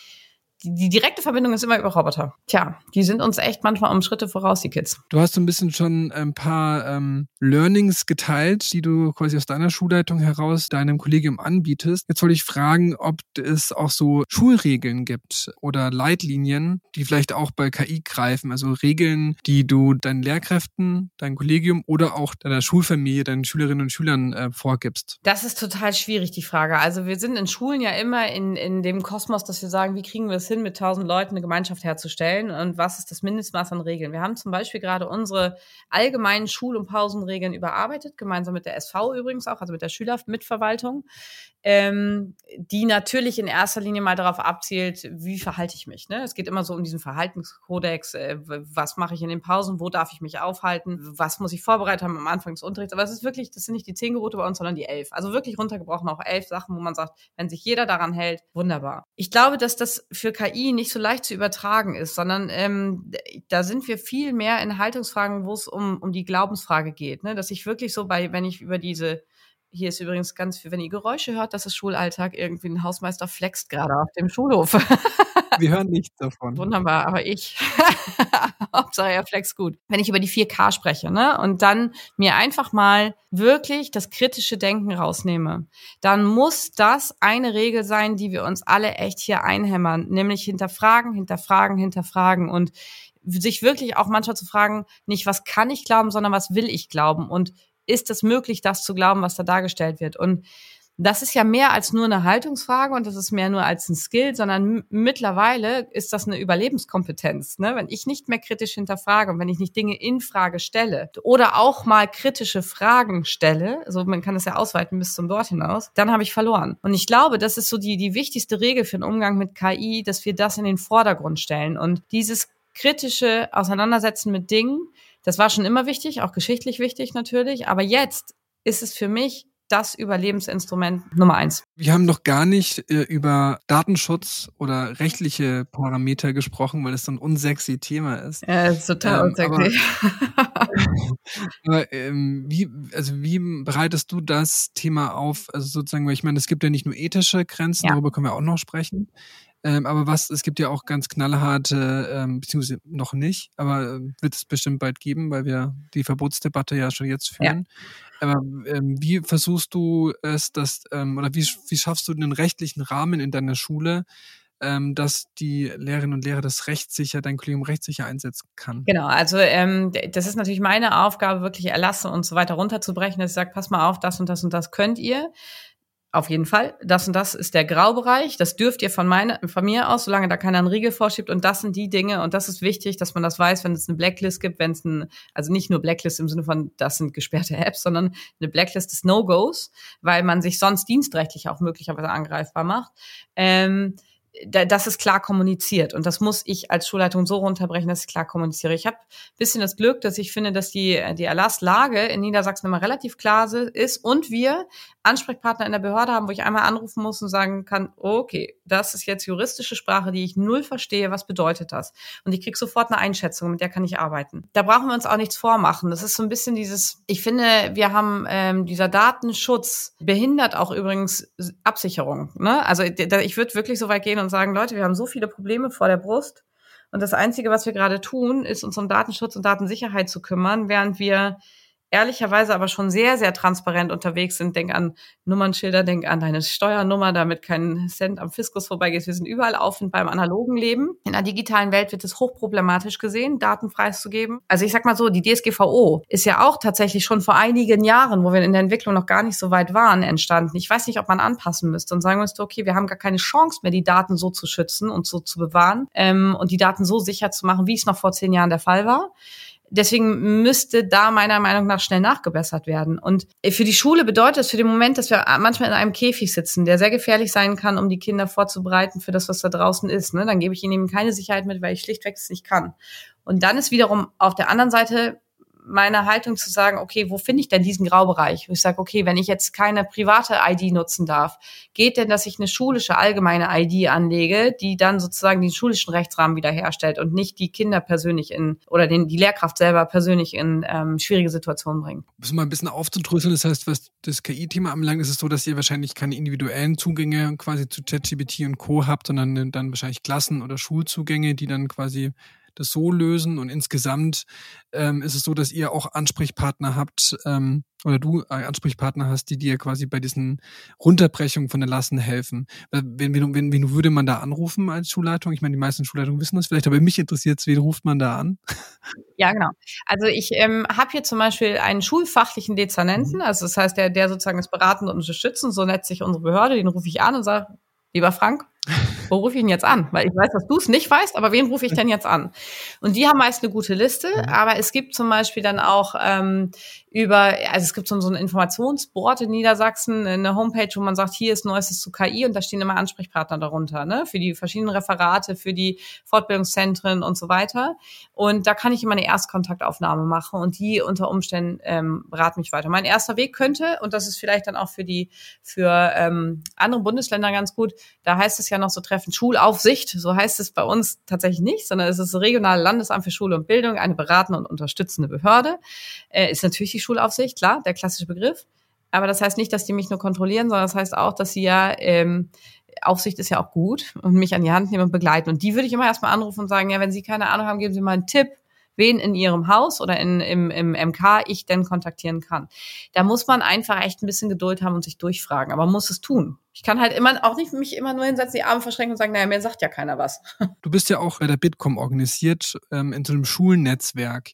die, die direkte Verbindung ist immer über Roboter. Tja, die sind uns echt manchmal um Schritte voraus, die Kids. Du hast so ein bisschen schon ein paar ähm, Learnings geteilt, die du quasi aus deiner Schulleitung heraus deinem Kollegium anbietest. Jetzt wollte ich fragen, ob es auch so Schulregeln gibt oder Leitlinien, die vielleicht auch bei KI greifen. Also Regeln, die du deinen Lehrkräften, deinem Kollegium oder auch deiner Schulfamilie, deinen Schülerinnen und Schülern äh, vorgibst. Das ist total schwierig, die Frage. Also wir sind in Schulen ja immer in, in dem Kosmos, dass wir sagen, wie kriegen wir es hin, mit tausend Leuten eine Gemeinschaft herzustellen und was ist das Mindestmaß an Regeln. Wir haben zum Beispiel gerade unsere allgemeinen Schul- und Pausenregeln überarbeitet, gemeinsam mit der SV übrigens auch, also mit der Schülermitverwaltung, ähm, die natürlich in erster Linie mal darauf abzielt, wie verhalte ich mich. Ne? Es geht immer so um diesen Verhaltenskodex, äh, was mache ich in den Pausen, wo darf ich mich aufhalten, was muss ich vorbereitet haben am Anfang des Unterrichts. Aber es ist wirklich, das sind nicht die zehn Gebote bei uns, sondern die elf. Also wirklich runtergebrochen auch elf Sachen, wo man sagt, wenn sich jeder daran hält, wunderbar. Ich glaube, dass das für KI nicht so leicht zu übertragen ist, sondern ähm, da sind wir viel mehr in Haltungsfragen, wo es um, um die Glaubensfrage geht. Ne? Dass ich wirklich so bei, wenn ich über diese hier ist übrigens ganz viel, wenn ihr Geräusche hört, das ist Schulalltag. Irgendwie ein Hausmeister flext gerade auf dem Schulhof. Wir hören nichts davon. Wunderbar, aber ich. Hauptsache er flext gut. Wenn ich über die 4K spreche, ne, und dann mir einfach mal wirklich das kritische Denken rausnehme, dann muss das eine Regel sein, die wir uns alle echt hier einhämmern, nämlich hinterfragen, hinterfragen, hinterfragen und sich wirklich auch manchmal zu fragen, nicht was kann ich glauben, sondern was will ich glauben und ist es möglich, das zu glauben, was da dargestellt wird? Und das ist ja mehr als nur eine Haltungsfrage und das ist mehr nur als ein Skill, sondern mittlerweile ist das eine Überlebenskompetenz. Ne? Wenn ich nicht mehr kritisch hinterfrage und wenn ich nicht Dinge in Frage stelle oder auch mal kritische Fragen stelle, also man kann das ja ausweiten bis zum Dort hinaus, dann habe ich verloren. Und ich glaube, das ist so die, die wichtigste Regel für den Umgang mit KI, dass wir das in den Vordergrund stellen und dieses kritische Auseinandersetzen mit Dingen, das war schon immer wichtig, auch geschichtlich wichtig natürlich. Aber jetzt ist es für mich das Überlebensinstrument Nummer eins. Wir haben noch gar nicht äh, über Datenschutz oder rechtliche Parameter gesprochen, weil es so ein unsexy Thema ist. Ja, ist total ähm, unsexy. Aber, aber ähm, wie, also wie bereitest du das Thema auf? Also sozusagen, weil ich meine, es gibt ja nicht nur ethische Grenzen, ja. darüber können wir auch noch sprechen. Ähm, aber was, es gibt ja auch ganz knallharte, ähm, beziehungsweise noch nicht, aber äh, wird es bestimmt bald geben, weil wir die Verbotsdebatte ja schon jetzt führen. Ja. Aber ähm, wie versuchst du es, dass, ähm, oder wie, wie schaffst du den rechtlichen Rahmen in deiner Schule, ähm, dass die Lehrerinnen und Lehrer das rechtssicher, dein Kollegium rechtssicher einsetzen kann. Genau, also ähm, das ist natürlich meine Aufgabe, wirklich Erlasse und so weiter runterzubrechen, ich sage, pass mal auf, das und das und das könnt ihr. Auf jeden Fall. Das und das ist der Graubereich. Das dürft ihr von, meine, von mir aus, solange da keiner einen Riegel vorschiebt. Und das sind die Dinge. Und das ist wichtig, dass man das weiß, wenn es eine Blacklist gibt, wenn es ein, also nicht nur Blacklist im Sinne von, das sind gesperrte Apps, sondern eine Blacklist des No-Gos, weil man sich sonst dienstrechtlich auch möglicherweise angreifbar macht. Ähm, das ist klar kommuniziert. Und das muss ich als Schulleitung so runterbrechen, dass ich klar kommuniziere. Ich habe bisschen das Glück, dass ich finde, dass die, die Erlasslage in Niedersachsen immer relativ klar ist und wir Ansprechpartner in der Behörde haben, wo ich einmal anrufen muss und sagen kann, okay, das ist jetzt juristische Sprache, die ich null verstehe, was bedeutet das? Und ich krieg sofort eine Einschätzung, mit der kann ich arbeiten. Da brauchen wir uns auch nichts vormachen. Das ist so ein bisschen dieses, ich finde, wir haben ähm, dieser Datenschutz behindert auch übrigens Absicherung. Ne? Also ich würde wirklich so weit gehen und sagen, Leute, wir haben so viele Probleme vor der Brust. Und das Einzige, was wir gerade tun, ist uns um Datenschutz und Datensicherheit zu kümmern, während wir ehrlicherweise aber schon sehr, sehr transparent unterwegs sind. Denk an Nummernschilder, denk an deine Steuernummer, damit kein Cent am Fiskus vorbeigeht. Wir sind überall auf und beim analogen Leben. In der digitalen Welt wird es hochproblematisch gesehen, Daten preiszugeben. Also ich sag mal so, die DSGVO ist ja auch tatsächlich schon vor einigen Jahren, wo wir in der Entwicklung noch gar nicht so weit waren, entstanden. Ich weiß nicht, ob man anpassen müsste und sagen müsste, okay, wir haben gar keine Chance mehr, die Daten so zu schützen und so zu bewahren ähm, und die Daten so sicher zu machen, wie es noch vor zehn Jahren der Fall war. Deswegen müsste da meiner Meinung nach schnell nachgebessert werden. Und für die Schule bedeutet es für den Moment, dass wir manchmal in einem Käfig sitzen, der sehr gefährlich sein kann, um die Kinder vorzubereiten für das, was da draußen ist. Ne? Dann gebe ich ihnen eben keine Sicherheit mit, weil ich schlichtweg es nicht kann. Und dann ist wiederum auf der anderen Seite meine Haltung zu sagen, okay, wo finde ich denn diesen Graubereich? Wo ich sage, okay, wenn ich jetzt keine private ID nutzen darf, geht denn, dass ich eine schulische allgemeine ID anlege, die dann sozusagen den schulischen Rechtsrahmen wiederherstellt und nicht die Kinder persönlich in oder den, die Lehrkraft selber persönlich in ähm, schwierige Situationen bringt. Um mal ein bisschen aufzudröseln, das heißt, was das KI-Thema anbelangt, ist es so, dass ihr wahrscheinlich keine individuellen Zugänge quasi zu ChatGPT und Co. habt, sondern dann wahrscheinlich Klassen- oder Schulzugänge, die dann quasi das so lösen. Und insgesamt ähm, ist es so, dass ihr auch Ansprechpartner habt ähm, oder du äh, Ansprechpartner hast, die dir quasi bei diesen Runterbrechungen von den Lasten helfen. Wen, wen, wen, wen würde man da anrufen als Schulleitung? Ich meine, die meisten Schulleitungen wissen das vielleicht, aber mich interessiert es, wen ruft man da an? Ja, genau. Also ich ähm, habe hier zum Beispiel einen schulfachlichen Dezernenten, mhm. also das heißt, der, der sozusagen das beratend und unterstützen, so nennt sich unsere Behörde, den rufe ich an und sage, lieber Frank, wo rufe ich ihn jetzt an? Weil ich weiß, dass du es nicht weißt, aber wen rufe ich denn jetzt an? Und die haben meist eine gute Liste, mhm. aber es gibt zum Beispiel dann auch ähm, über, also es gibt so, so ein Informationsboard in Niedersachsen, eine Homepage, wo man sagt, hier ist Neuestes zu KI und da stehen immer Ansprechpartner darunter, ne, für die verschiedenen Referate, für die Fortbildungszentren und so weiter. Und da kann ich immer eine Erstkontaktaufnahme machen und die unter Umständen ähm, beraten mich weiter. Mein erster Weg könnte, und das ist vielleicht dann auch für die, für ähm, andere Bundesländer ganz gut, da heißt es ja noch so treffend Schulaufsicht, so heißt es bei uns tatsächlich nicht, sondern es ist das regionale Landesamt für Schule und Bildung, eine beratende und unterstützende Behörde. Äh, ist natürlich die Schulaufsicht, klar, der klassische Begriff. Aber das heißt nicht, dass die mich nur kontrollieren, sondern das heißt auch, dass sie ja, ähm, Aufsicht ist ja auch gut und mich an die Hand nehmen und begleiten. Und die würde ich immer erstmal anrufen und sagen, ja, wenn Sie keine Ahnung haben, geben Sie mal einen Tipp, wen in Ihrem Haus oder in, im, im MK ich denn kontaktieren kann. Da muss man einfach echt ein bisschen Geduld haben und sich durchfragen, aber man muss es tun. Ich kann halt immer auch nicht mich immer nur hinsetzen, die Arme verschränken und sagen, naja, mir sagt ja keiner was. Du bist ja auch bei der Bitkom organisiert ähm, in so einem Schulnetzwerk.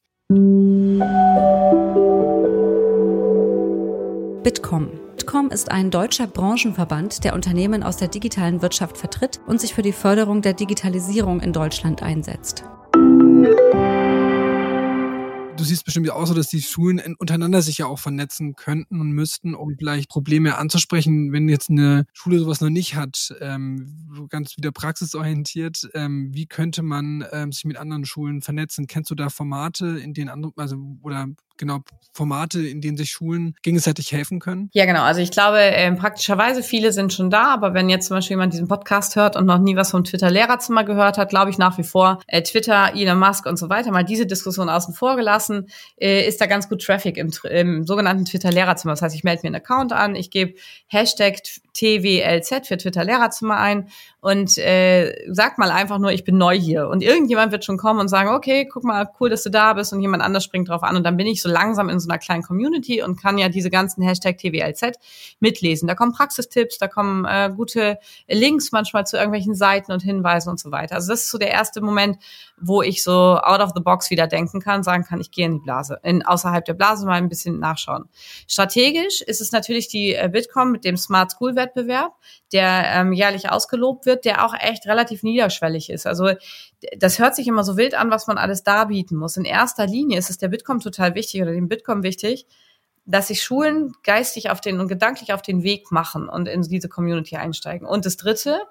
Bitkom. Bitkom ist ein deutscher Branchenverband, der Unternehmen aus der digitalen Wirtschaft vertritt und sich für die Förderung der Digitalisierung in Deutschland einsetzt siehst bestimmt auch so, dass die Schulen untereinander sich ja auch vernetzen könnten und müssten, um vielleicht Probleme anzusprechen. Wenn jetzt eine Schule sowas noch nicht hat, ähm, ganz wieder praxisorientiert, ähm, wie könnte man ähm, sich mit anderen Schulen vernetzen? Kennst du da Formate, in denen andere, also oder genau Formate, in denen sich Schulen gegenseitig helfen können? Ja, genau. Also ich glaube, äh, praktischerweise viele sind schon da, aber wenn jetzt zum Beispiel jemand diesen Podcast hört und noch nie was vom Twitter-Lehrerzimmer gehört hat, glaube ich nach wie vor äh, Twitter, Elon Musk und so weiter, mal diese Diskussion außen vor gelassen, äh, ist da ganz gut Traffic im, im sogenannten Twitter-Lehrerzimmer. Das heißt, ich melde mir einen Account an, ich gebe Hashtag TWLZ für Twitter-Lehrerzimmer ein und äh, sag mal einfach nur, ich bin neu hier. Und irgendjemand wird schon kommen und sagen, okay, guck mal, cool, dass du da bist und jemand anders springt drauf an und dann bin ich so langsam in so einer kleinen Community und kann ja diese ganzen Hashtag TWLZ mitlesen. Da kommen Praxistipps, da kommen äh, gute Links manchmal zu irgendwelchen Seiten und Hinweisen und so weiter. Also das ist so der erste Moment, wo ich so out of the box wieder denken kann, sagen kann, ich gehe in die Blase, in außerhalb der Blase mal ein bisschen nachschauen. Strategisch ist es natürlich die äh, Bitkom mit dem Smart School Wettbewerb, der ähm, jährlich ausgelobt wird, der auch echt relativ niederschwellig ist. Also das hört sich immer so wild an, was man alles darbieten muss. In erster Linie ist es der Bitkom total wichtig oder dem Bitkom wichtig, dass sich Schulen geistig auf den und gedanklich auf den Weg machen und in diese Community einsteigen. Und das Dritte,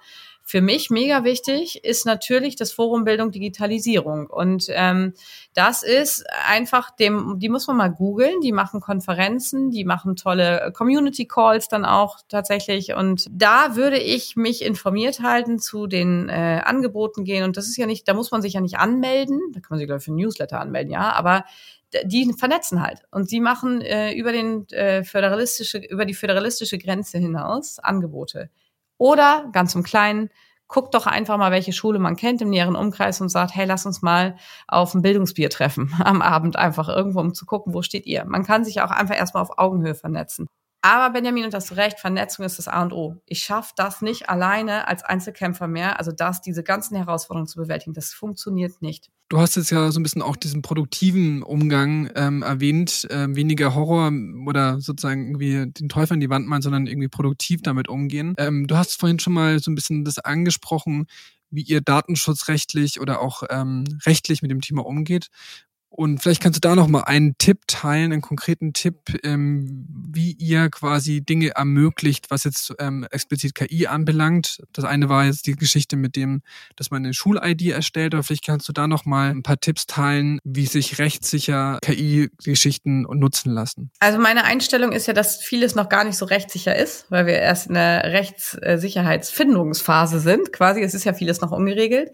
für mich mega wichtig ist natürlich das Forum Bildung Digitalisierung. Und ähm, das ist einfach dem, die muss man mal googeln, die machen Konferenzen, die machen tolle Community Calls dann auch tatsächlich. Und da würde ich mich informiert halten, zu den äh, Angeboten gehen. Und das ist ja nicht, da muss man sich ja nicht anmelden. Da kann man sich, glaube ich, für Newsletter anmelden, ja, aber die vernetzen halt und sie machen äh, über den äh, föderalistische über die föderalistische Grenze hinaus Angebote oder ganz im Kleinen guckt doch einfach mal, welche Schule man kennt im näheren Umkreis und sagt, hey, lass uns mal auf ein Bildungsbier treffen am Abend einfach irgendwo, um zu gucken, wo steht ihr. Man kann sich auch einfach erstmal auf Augenhöhe vernetzen. Aber Benjamin, und hast du recht, Vernetzung ist das A und O. Ich schaffe das nicht alleine als Einzelkämpfer mehr, also das, diese ganzen Herausforderungen zu bewältigen. Das funktioniert nicht. Du hast jetzt ja so ein bisschen auch diesen produktiven Umgang ähm, erwähnt, äh, weniger Horror oder sozusagen irgendwie den Teufel in die Wand malen, sondern irgendwie produktiv damit umgehen. Ähm, du hast vorhin schon mal so ein bisschen das angesprochen, wie ihr datenschutzrechtlich oder auch ähm, rechtlich mit dem Thema umgeht. Und vielleicht kannst du da noch mal einen Tipp teilen, einen konkreten Tipp, ähm, wie ihr quasi Dinge ermöglicht, was jetzt ähm, explizit KI anbelangt. Das eine war jetzt die Geschichte mit dem, dass man eine Schul-ID erstellt, aber vielleicht kannst du da noch mal ein paar Tipps teilen, wie sich rechtssicher KI-Geschichten nutzen lassen. Also meine Einstellung ist ja, dass vieles noch gar nicht so rechtssicher ist, weil wir erst in der Rechtssicherheitsfindungsphase sind. Quasi, es ist ja vieles noch ungeregelt.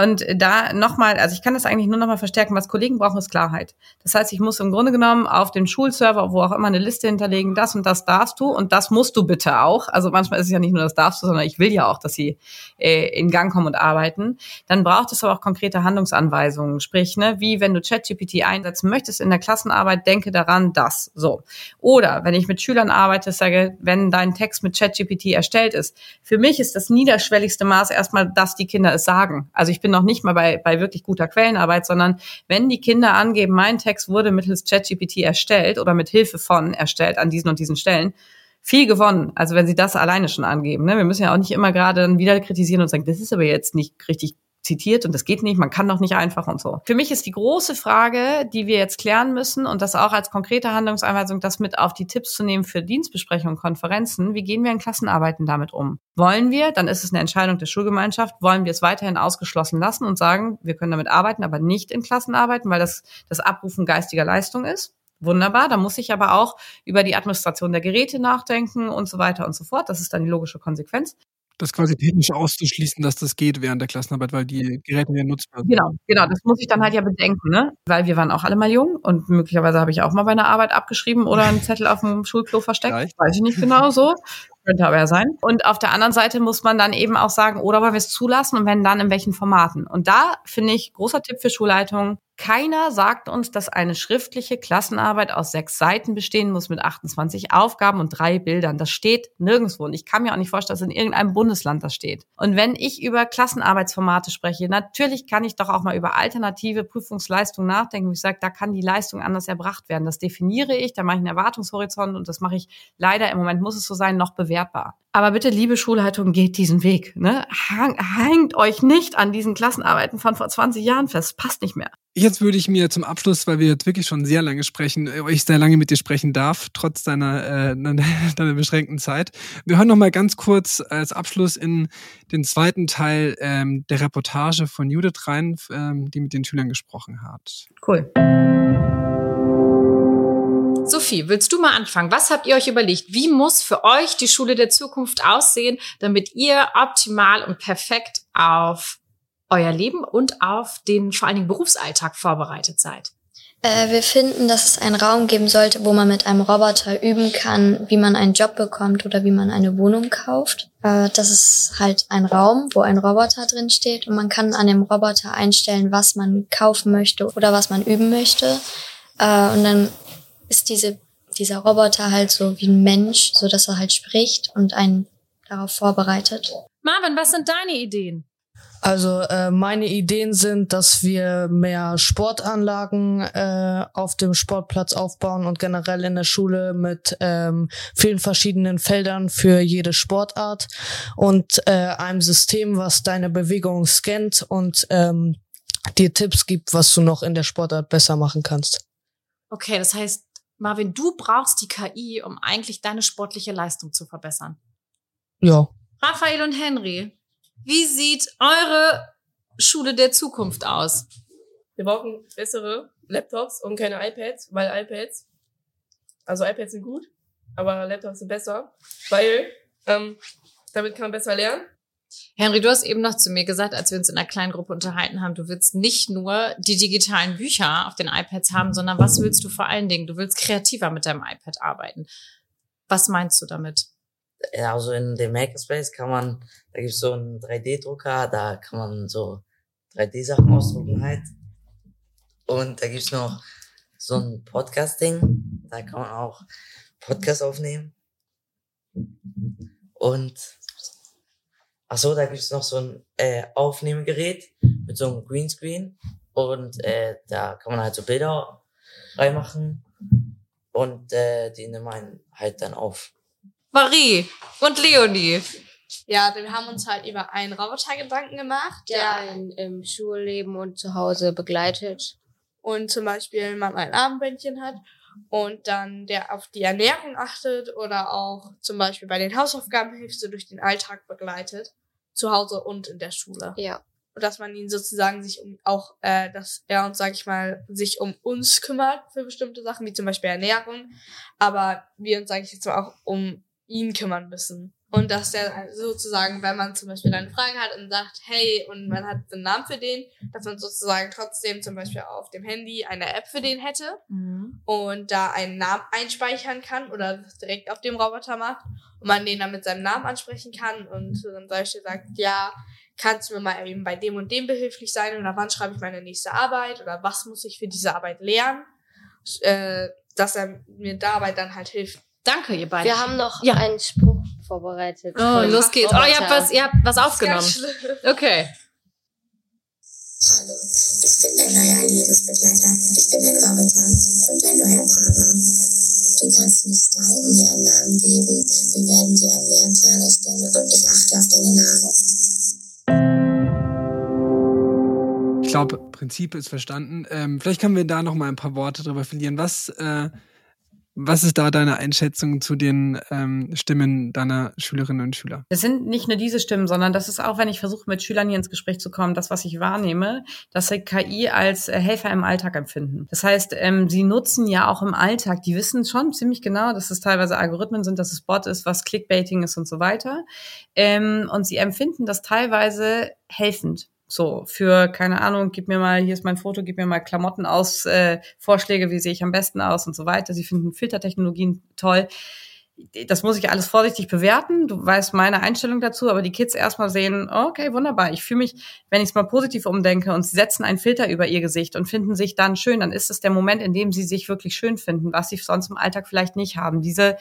Und da noch mal, also ich kann das eigentlich nur noch mal verstärken, was Kollegen brauchen brauchen ist Klarheit. Das heißt, ich muss im Grunde genommen auf dem Schulserver, wo auch immer, eine Liste hinterlegen, das und das darfst du und das musst du bitte auch. Also manchmal ist es ja nicht nur das darfst du, sondern ich will ja auch, dass sie äh, in Gang kommen und arbeiten. Dann braucht es aber auch konkrete Handlungsanweisungen. Sprich, ne, wie wenn du ChatGPT einsetzen möchtest in der Klassenarbeit, denke daran, das. So. Oder wenn ich mit Schülern arbeite, sage, wenn dein Text mit ChatGPT erstellt ist. Für mich ist das niederschwelligste Maß erstmal, dass die Kinder es sagen. Also ich bin noch nicht mal bei, bei wirklich guter Quellenarbeit, sondern wenn die Kinder Kinder angeben, mein Text wurde mittels ChatGPT erstellt oder mit Hilfe von erstellt an diesen und diesen Stellen, viel gewonnen. Also wenn sie das alleine schon angeben. Ne? Wir müssen ja auch nicht immer gerade dann wieder kritisieren und sagen, das ist aber jetzt nicht richtig zitiert und das geht nicht, man kann doch nicht einfach und so. Für mich ist die große Frage, die wir jetzt klären müssen und das auch als konkrete Handlungsanweisung, das mit auf die Tipps zu nehmen für Dienstbesprechungen, Konferenzen, wie gehen wir in Klassenarbeiten damit um? Wollen wir, dann ist es eine Entscheidung der Schulgemeinschaft, wollen wir es weiterhin ausgeschlossen lassen und sagen, wir können damit arbeiten, aber nicht in Klassenarbeiten, weil das das Abrufen geistiger Leistung ist? Wunderbar, da muss ich aber auch über die Administration der Geräte nachdenken und so weiter und so fort. Das ist dann die logische Konsequenz das quasi technisch auszuschließen, dass das geht während der Klassenarbeit, weil die Geräte ja nutzbar sind. Genau, genau, das muss ich dann halt ja bedenken, ne? Weil wir waren auch alle mal jung und möglicherweise habe ich auch mal bei einer Arbeit abgeschrieben oder einen Zettel auf dem Schulklo versteckt. Vielleicht. Weiß ich nicht genau so. Könnte aber ja sein. Und auf der anderen Seite muss man dann eben auch sagen, oder wollen wir es zulassen und wenn dann in welchen Formaten. Und da finde ich, großer Tipp für Schulleitungen, keiner sagt uns, dass eine schriftliche Klassenarbeit aus sechs Seiten bestehen muss mit 28 Aufgaben und drei Bildern. Das steht nirgendwo. Und ich kann mir auch nicht vorstellen, dass in irgendeinem Bundesland das steht. Und wenn ich über Klassenarbeitsformate spreche, natürlich kann ich doch auch mal über alternative Prüfungsleistungen nachdenken. Ich sage, da kann die Leistung anders erbracht werden. Das definiere ich, da mache ich einen Erwartungshorizont und das mache ich leider im Moment muss es so sein, noch bewertbar. Aber bitte, liebe Schulleitung, geht diesen Weg. Ne? Hängt euch nicht an diesen Klassenarbeiten von vor 20 Jahren fest. Passt nicht mehr. Jetzt würde ich mir zum Abschluss, weil wir jetzt wirklich schon sehr lange sprechen, äh, ich sehr lange mit dir sprechen darf, trotz deiner, äh, deiner beschränkten Zeit. Wir hören noch mal ganz kurz als Abschluss in den zweiten Teil ähm, der Reportage von Judith rein, ähm, die mit den Schülern gesprochen hat. Cool. Sophie, willst du mal anfangen? Was habt ihr euch überlegt? Wie muss für euch die Schule der Zukunft aussehen, damit ihr optimal und perfekt auf euer Leben und auf den vor allen Dingen Berufsalltag vorbereitet seid? Äh, wir finden, dass es einen Raum geben sollte, wo man mit einem Roboter üben kann, wie man einen Job bekommt oder wie man eine Wohnung kauft. Äh, das ist halt ein Raum, wo ein Roboter drin steht und man kann an dem Roboter einstellen, was man kaufen möchte oder was man üben möchte. Äh, und dann ist diese, dieser Roboter halt so wie ein Mensch, so dass er halt spricht und einen darauf vorbereitet. Marvin, was sind deine Ideen? Also äh, meine Ideen sind, dass wir mehr Sportanlagen äh, auf dem Sportplatz aufbauen und generell in der Schule mit ähm, vielen verschiedenen Feldern für jede Sportart und äh, einem System, was deine Bewegung scannt und ähm, dir Tipps gibt, was du noch in der Sportart besser machen kannst. Okay, das heißt, Marvin, du brauchst die KI, um eigentlich deine sportliche Leistung zu verbessern. Ja. Raphael und Henry, wie sieht eure Schule der Zukunft aus? Wir brauchen bessere Laptops und keine iPads, weil iPads, also iPads sind gut, aber Laptops sind besser, weil ähm, damit kann man besser lernen. Henry, du hast eben noch zu mir gesagt, als wir uns in einer kleinen Gruppe unterhalten haben, du willst nicht nur die digitalen Bücher auf den iPads haben, sondern was willst du vor allen Dingen? Du willst kreativer mit deinem iPad arbeiten. Was meinst du damit? Ja, also in dem Makerspace kann man, da gibt's so einen 3D-Drucker, da kann man so 3D-Sachen ausdrucken halt. Und da gibt's noch so ein Podcasting, da kann man auch Podcast aufnehmen. Und ach so, da gibt's noch so ein äh, Aufnehmegerät mit so einem Greenscreen und äh, da kann man halt so Bilder reinmachen und äh, die nimmt man halt dann auf. Marie und Leonie. Ja, wir haben uns halt über einen Roboter Gedanken gemacht, der der einen im Schulleben und zu Hause begleitet. und zum Beispiel man ein Armbändchen hat und dann der auf die Ernährung achtet oder auch zum Beispiel bei den Hausaufgaben hilft, so durch den Alltag begleitet, zu Hause und in der Schule. Ja. Und dass man ihn sozusagen sich um auch, äh, dass er uns, sag ich mal, sich um uns kümmert für bestimmte Sachen, wie zum Beispiel Ernährung, aber wir uns, sage ich jetzt mal, auch um ihn kümmern müssen. Und dass der sozusagen, wenn man zum Beispiel eine Frage hat und sagt, hey, und man hat einen Namen für den, dass man sozusagen trotzdem zum Beispiel auf dem Handy eine App für den hätte und da einen Namen einspeichern kann oder direkt auf dem Roboter macht und man den dann mit seinem Namen ansprechen kann und dann zum Beispiel sagt, ja, kannst du mir mal eben bei dem und dem behilflich sein oder wann schreibe ich meine nächste Arbeit oder was muss ich für diese Arbeit lernen, äh, dass er mir dabei dann halt hilft. Danke, ihr beiden. Wir haben noch Ja. einen Spruch vorbereitet. Oh, los geht's. Oh, ihr habt was, ihr habt was aufgenommen. Okay. Hallo, ich bin dein neuer Lebensbegleiter. Ich bin ein Roboter und dein neuer Partner. Du kannst mich stylen, dir einen Namen geben. Wir werden dir erklären, Trainer stellen und ich achte auf deine Nahrung. Ich glaube, Prinzip ist verstanden. Ähm, vielleicht können wir da noch mal ein paar Worte drüber verlieren. Was, äh, was ist da deine Einschätzung zu den ähm, Stimmen deiner Schülerinnen und Schüler? Es sind nicht nur diese Stimmen, sondern das ist auch, wenn ich versuche, mit Schülern hier ins Gespräch zu kommen, das, was ich wahrnehme, dass sie KI als äh, Helfer im Alltag empfinden. Das heißt, ähm, sie nutzen ja auch im Alltag, die wissen schon ziemlich genau, dass es teilweise Algorithmen sind, dass es Bot ist, was Clickbaiting ist und so weiter. Ähm, und sie empfinden das teilweise helfend. So, für, keine Ahnung, gib mir mal, hier ist mein Foto, gib mir mal Klamotten aus, äh, Vorschläge, wie sehe ich am besten aus und so weiter. Sie finden Filtertechnologien toll das muss ich alles vorsichtig bewerten. Du weißt meine Einstellung dazu, aber die Kids erstmal sehen, okay, wunderbar. Ich fühle mich, wenn ich es mal positiv umdenke und sie setzen einen Filter über ihr Gesicht und finden sich dann schön, dann ist es der Moment, in dem sie sich wirklich schön finden, was sie sonst im Alltag vielleicht nicht haben. Diese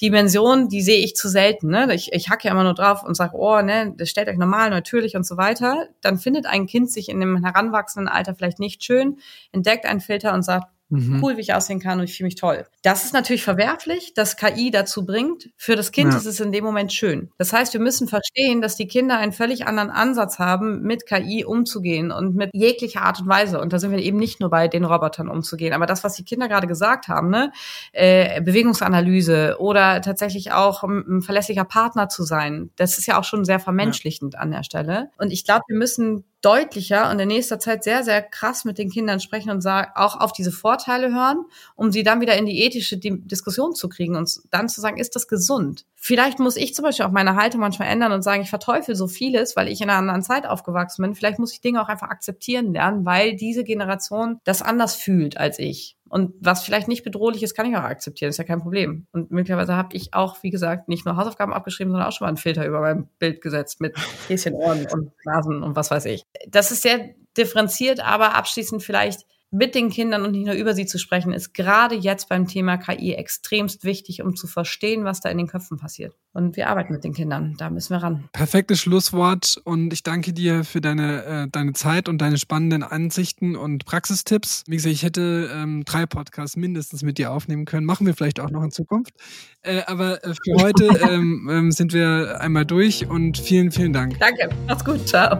Dimension, die sehe ich zu selten. Ne? Ich, ich hacke ja immer nur drauf und sage, oh, ne, das stellt euch normal, natürlich und so weiter. Dann findet ein Kind sich in dem heranwachsenden Alter vielleicht nicht schön, entdeckt einen Filter und sagt, Mhm. cool, wie ich aussehen kann und ich fühle mich toll. Das ist natürlich verwerflich, dass KI dazu bringt. Für das Kind Ja. ist es in dem Moment schön. Das heißt, wir müssen verstehen, dass die Kinder einen völlig anderen Ansatz haben, mit KI umzugehen und mit jeglicher Art und Weise. Und da sind wir eben nicht nur bei den Robotern umzugehen. Aber das, was die Kinder gerade gesagt haben, ne, äh, Bewegungsanalyse oder tatsächlich auch ein, ein verlässlicher Partner zu sein, das ist ja auch schon sehr vermenschlichend an der Stelle. Und ich glaube, wir müssen deutlicher und in nächster Zeit sehr, sehr krass mit den Kindern sprechen und auch auf diese Vorteile hören, um sie dann wieder in die ethische Di Diskussion zu kriegen und dann zu sagen, ist das gesund? Vielleicht muss ich zum Beispiel auch meine Haltung manchmal ändern und sagen, ich verteufel so vieles, weil ich in einer anderen Zeit aufgewachsen bin. Vielleicht muss ich Dinge auch einfach akzeptieren lernen, weil diese Generation das anders fühlt als ich. Und was vielleicht nicht bedrohlich ist, kann ich auch akzeptieren, ist ja kein Problem. Und möglicherweise habe ich auch, wie gesagt, nicht nur Hausaufgaben abgeschrieben, sondern auch schon mal einen Filter über mein Bild gesetzt mit Häschen, Ohren und Nasen und was weiß ich. Das ist sehr differenziert, aber abschließend vielleicht mit den Kindern und nicht nur über sie zu sprechen, ist gerade jetzt beim Thema KI extremst wichtig, um zu verstehen, was da in den Köpfen passiert. Und wir arbeiten mit den Kindern, da müssen wir ran. Perfektes Schlusswort und ich danke dir für deine, äh, deine Zeit und deine spannenden Ansichten und Praxistipps. Wie gesagt, ich hätte ähm, drei Podcasts mindestens mit dir aufnehmen können. Machen wir vielleicht auch noch in Zukunft. Äh, aber äh, für heute ähm, ähm, sind wir einmal durch und vielen, vielen Dank. Danke, macht's gut, ciao.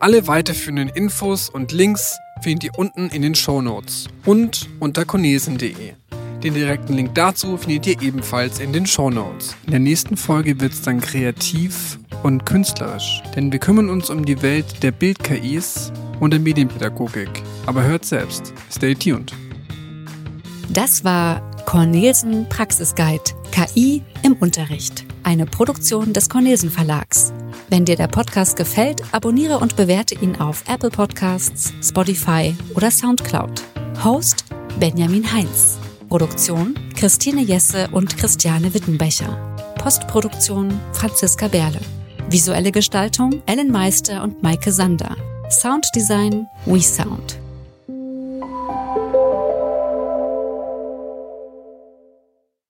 Alle weiterführenden Infos und Links findet ihr unten in den Show Notes und unter cornesen.de. Den direkten Link dazu findet ihr ebenfalls in den Show Notes. In der nächsten Folge wird es dann kreativ und künstlerisch, denn wir kümmern uns um die Welt der Bild-KIs und der Medienpädagogik. Aber hört selbst. Stay tuned. Das war Cornelsen Praxisguide KI im Unterricht. Eine Produktion des Cornelsen Verlags. Wenn dir der Podcast gefällt, abonniere und bewerte ihn auf Apple Podcasts, Spotify oder Soundcloud. Host Benjamin Heinz. Produktion Christine Jesse und Christiane Wittenbecher. Postproduktion Franziska Berle. Visuelle Gestaltung Ellen Meister und Maike Sander. Sounddesign WeSound.